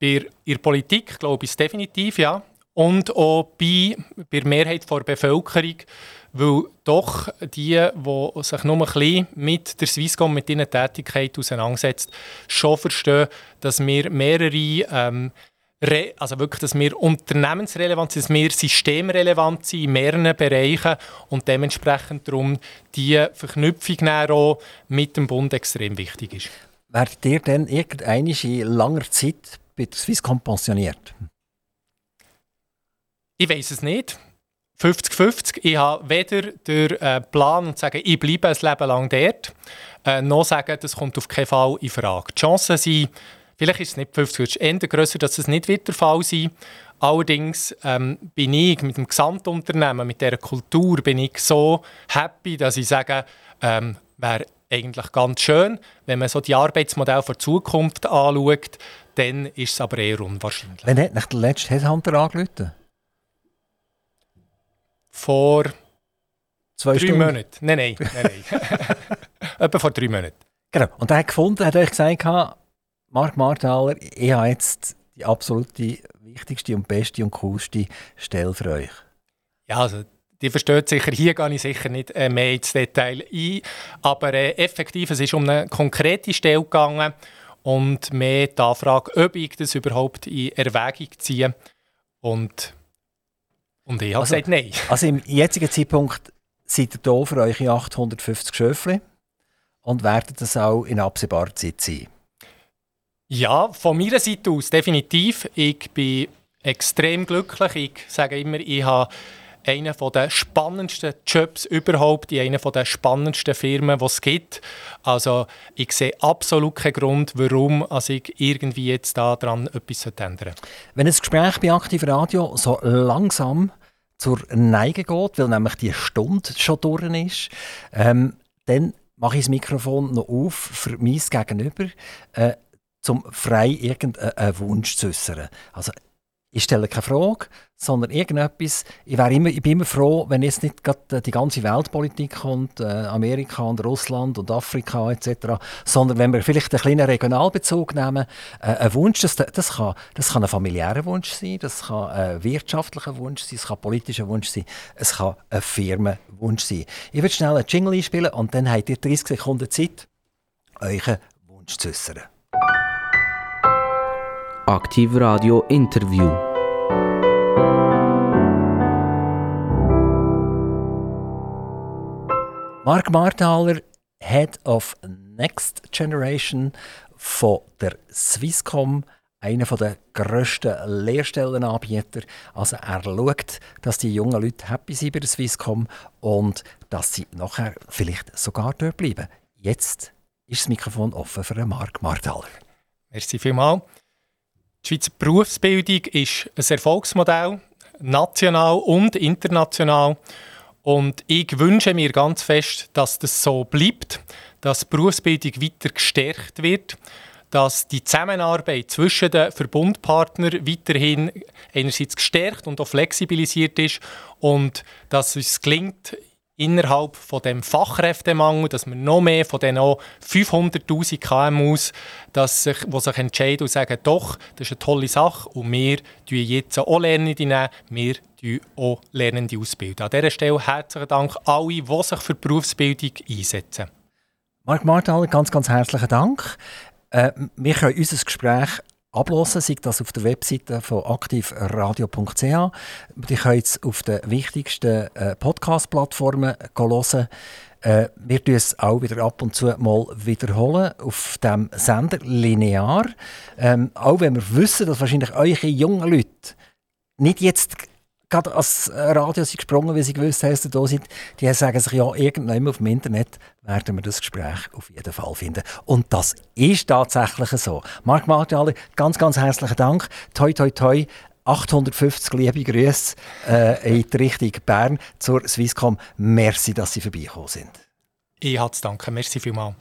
Bei der Politik glaube ich es definitiv, ja. Und auch bei, bei der Mehrheit der Bevölkerung, weil doch die, die sich nur ein bisschen mit der Swisscom, mit ihren Tätigkeit auseinandersetzt, schon verstehen, dass wir mehrere ähm, also wirklich, dass wir unternehmensrelevant sind, dass wir systemrelevant sind in mehreren Bereichen und dementsprechend darum die Verknüpfung auch mit dem Bund extrem wichtig ist. Werdet ihr denn irgendeine in langer Zeit bei der Swisscom pensioniert? Ich weiß es nicht. 50-50. Ich habe weder den äh, Plan und sagen, ich bleibe ein Leben lang dort, äh, noch sagen, das kommt auf keinen Fall in Frage. Die Chancen sind, vielleicht ist es nicht 50, es ist eher grösser, dass es nicht wird der Fall sein Allerdings ähm, bin ich mit dem Gesamtunternehmen, mit dieser Kultur, bin ich so happy, dass ich sage, ähm, wäre eigentlich ganz schön. Wenn man so die Arbeitsmodelle der Zukunft anschaut, dann ist es aber eher unwahrscheinlich. Wann hat nach der letzte Headhunter angerufen? Vor Zwei drei Stunden? Monaten. Nein, nein, nein. nein. Etwa vor drei Monaten. Genau. Und er hat gefunden, hat euch gesagt, Marc Marthaler, ich habe jetzt die absolute wichtigste und beste und coolste Stelle für euch. Ja, also die versteht sicher, hier gehe ich sicher nicht äh, mehr ins Detail ein, aber äh, effektiv, es ist um eine konkrete Stelle gegangen und mehr die Anfrage, ob ich das überhaupt in Erwägung ziehe Und, und ich habe also, gesagt, nein. Also im jetzigen Zeitpunkt seid ihr hier für eure 850 Schöfle und werden das auch in absehbarer Zeit sein? Ja, von meiner Seite aus definitiv. Ich bin extrem glücklich. Ich sage immer, ich habe einen der spannendsten Jobs überhaupt in einer der spannendsten Firmen, die es gibt. Also ich sehe absolut keinen Grund, warum ich irgendwie jetzt daran etwas ändern sollte. Wenn ein Gespräch bei Aktiv Radio so langsam zur Neige geht, weil nämlich die Stunde schon durch ist, ähm, dann mache ich das Mikrofon noch auf für mein Gegenüber, äh, um frei irgendeinen Wunsch zu äußern. Also ich stelle keine Frage, sondern irgendetwas. Ich, immer, ich bin immer froh, wenn jetzt nicht gerade die ganze Weltpolitik kommt, äh, Amerika und Russland und Afrika etc., sondern wenn wir vielleicht einen kleinen Regionalbezug nehmen, äh, ein Wunsch, das, das, kann, das kann ein familiärer Wunsch sein, das kann ein wirtschaftlicher Wunsch sein, es kann ein politischer Wunsch sein, es kann ein Firmenwunsch sein. Ich würde schnell einen Jingle einspielen und dann habt ihr 30 Sekunden Zeit, euren Wunsch zu äußern. Aktiv Radio Interview. Mark Marthaler, Head of Next Generation von der Swisscom, einer der grössten Lehrstellenanbieter. Also er schaut, dass die jungen Leute happy sind bei der Swisscom und dass sie nachher vielleicht sogar dort bleiben. Jetzt ist das Mikrofon offen für Mark Marthaler. Merci vielmals. Die Schweizer Berufsbildung ist ein Erfolgsmodell, national und international. Und ich wünsche mir ganz fest, dass das so bleibt, dass die Berufsbildung weiter gestärkt wird, dass die Zusammenarbeit zwischen den Verbundpartnern weiterhin einerseits gestärkt und auch flexibilisiert ist und dass es gelingt, innerhalb von dem Fachkräftemangel, dass wir noch mehr von den 500'000 KMUs, dass sich, die sich entscheiden und sagen, doch, das ist eine tolle Sache und wir nehmen jetzt auch Lernende nehmen, wir ausbilden auch Lernende ausbilden. An dieser Stelle herzlichen Dank alle, die sich für die Berufsbildung einsetzen. Marc Martal, ganz, ganz herzlichen Dank. Äh, wir können unser Gespräch ablosen, sei das auf der Webseite von aktivradio.ch. Die können es auf den wichtigsten äh, Podcast-Plattformen hören. Äh, wir tun es auch wieder ab und zu mal wiederholen auf dem Sender linear. Ähm, auch wenn wir wissen, dass wahrscheinlich eure jungen Leute nicht jetzt gerade als Radio sind gesprungen, wie sie gewusst haben, dass ihr da seid, die sagen sich, ja, irgendwann auf dem Internet werden wir das Gespräch auf jeden Fall finden. Und das ist tatsächlich so. Marc Martiali, ganz, ganz herzlichen Dank. Toi, toi, toi. 850 liebe Grüße äh, in die Richtung Bern zur Swisscom. Merci, dass Sie vorbeigekommen sind. Ich habe zu danken. Merci vielmals.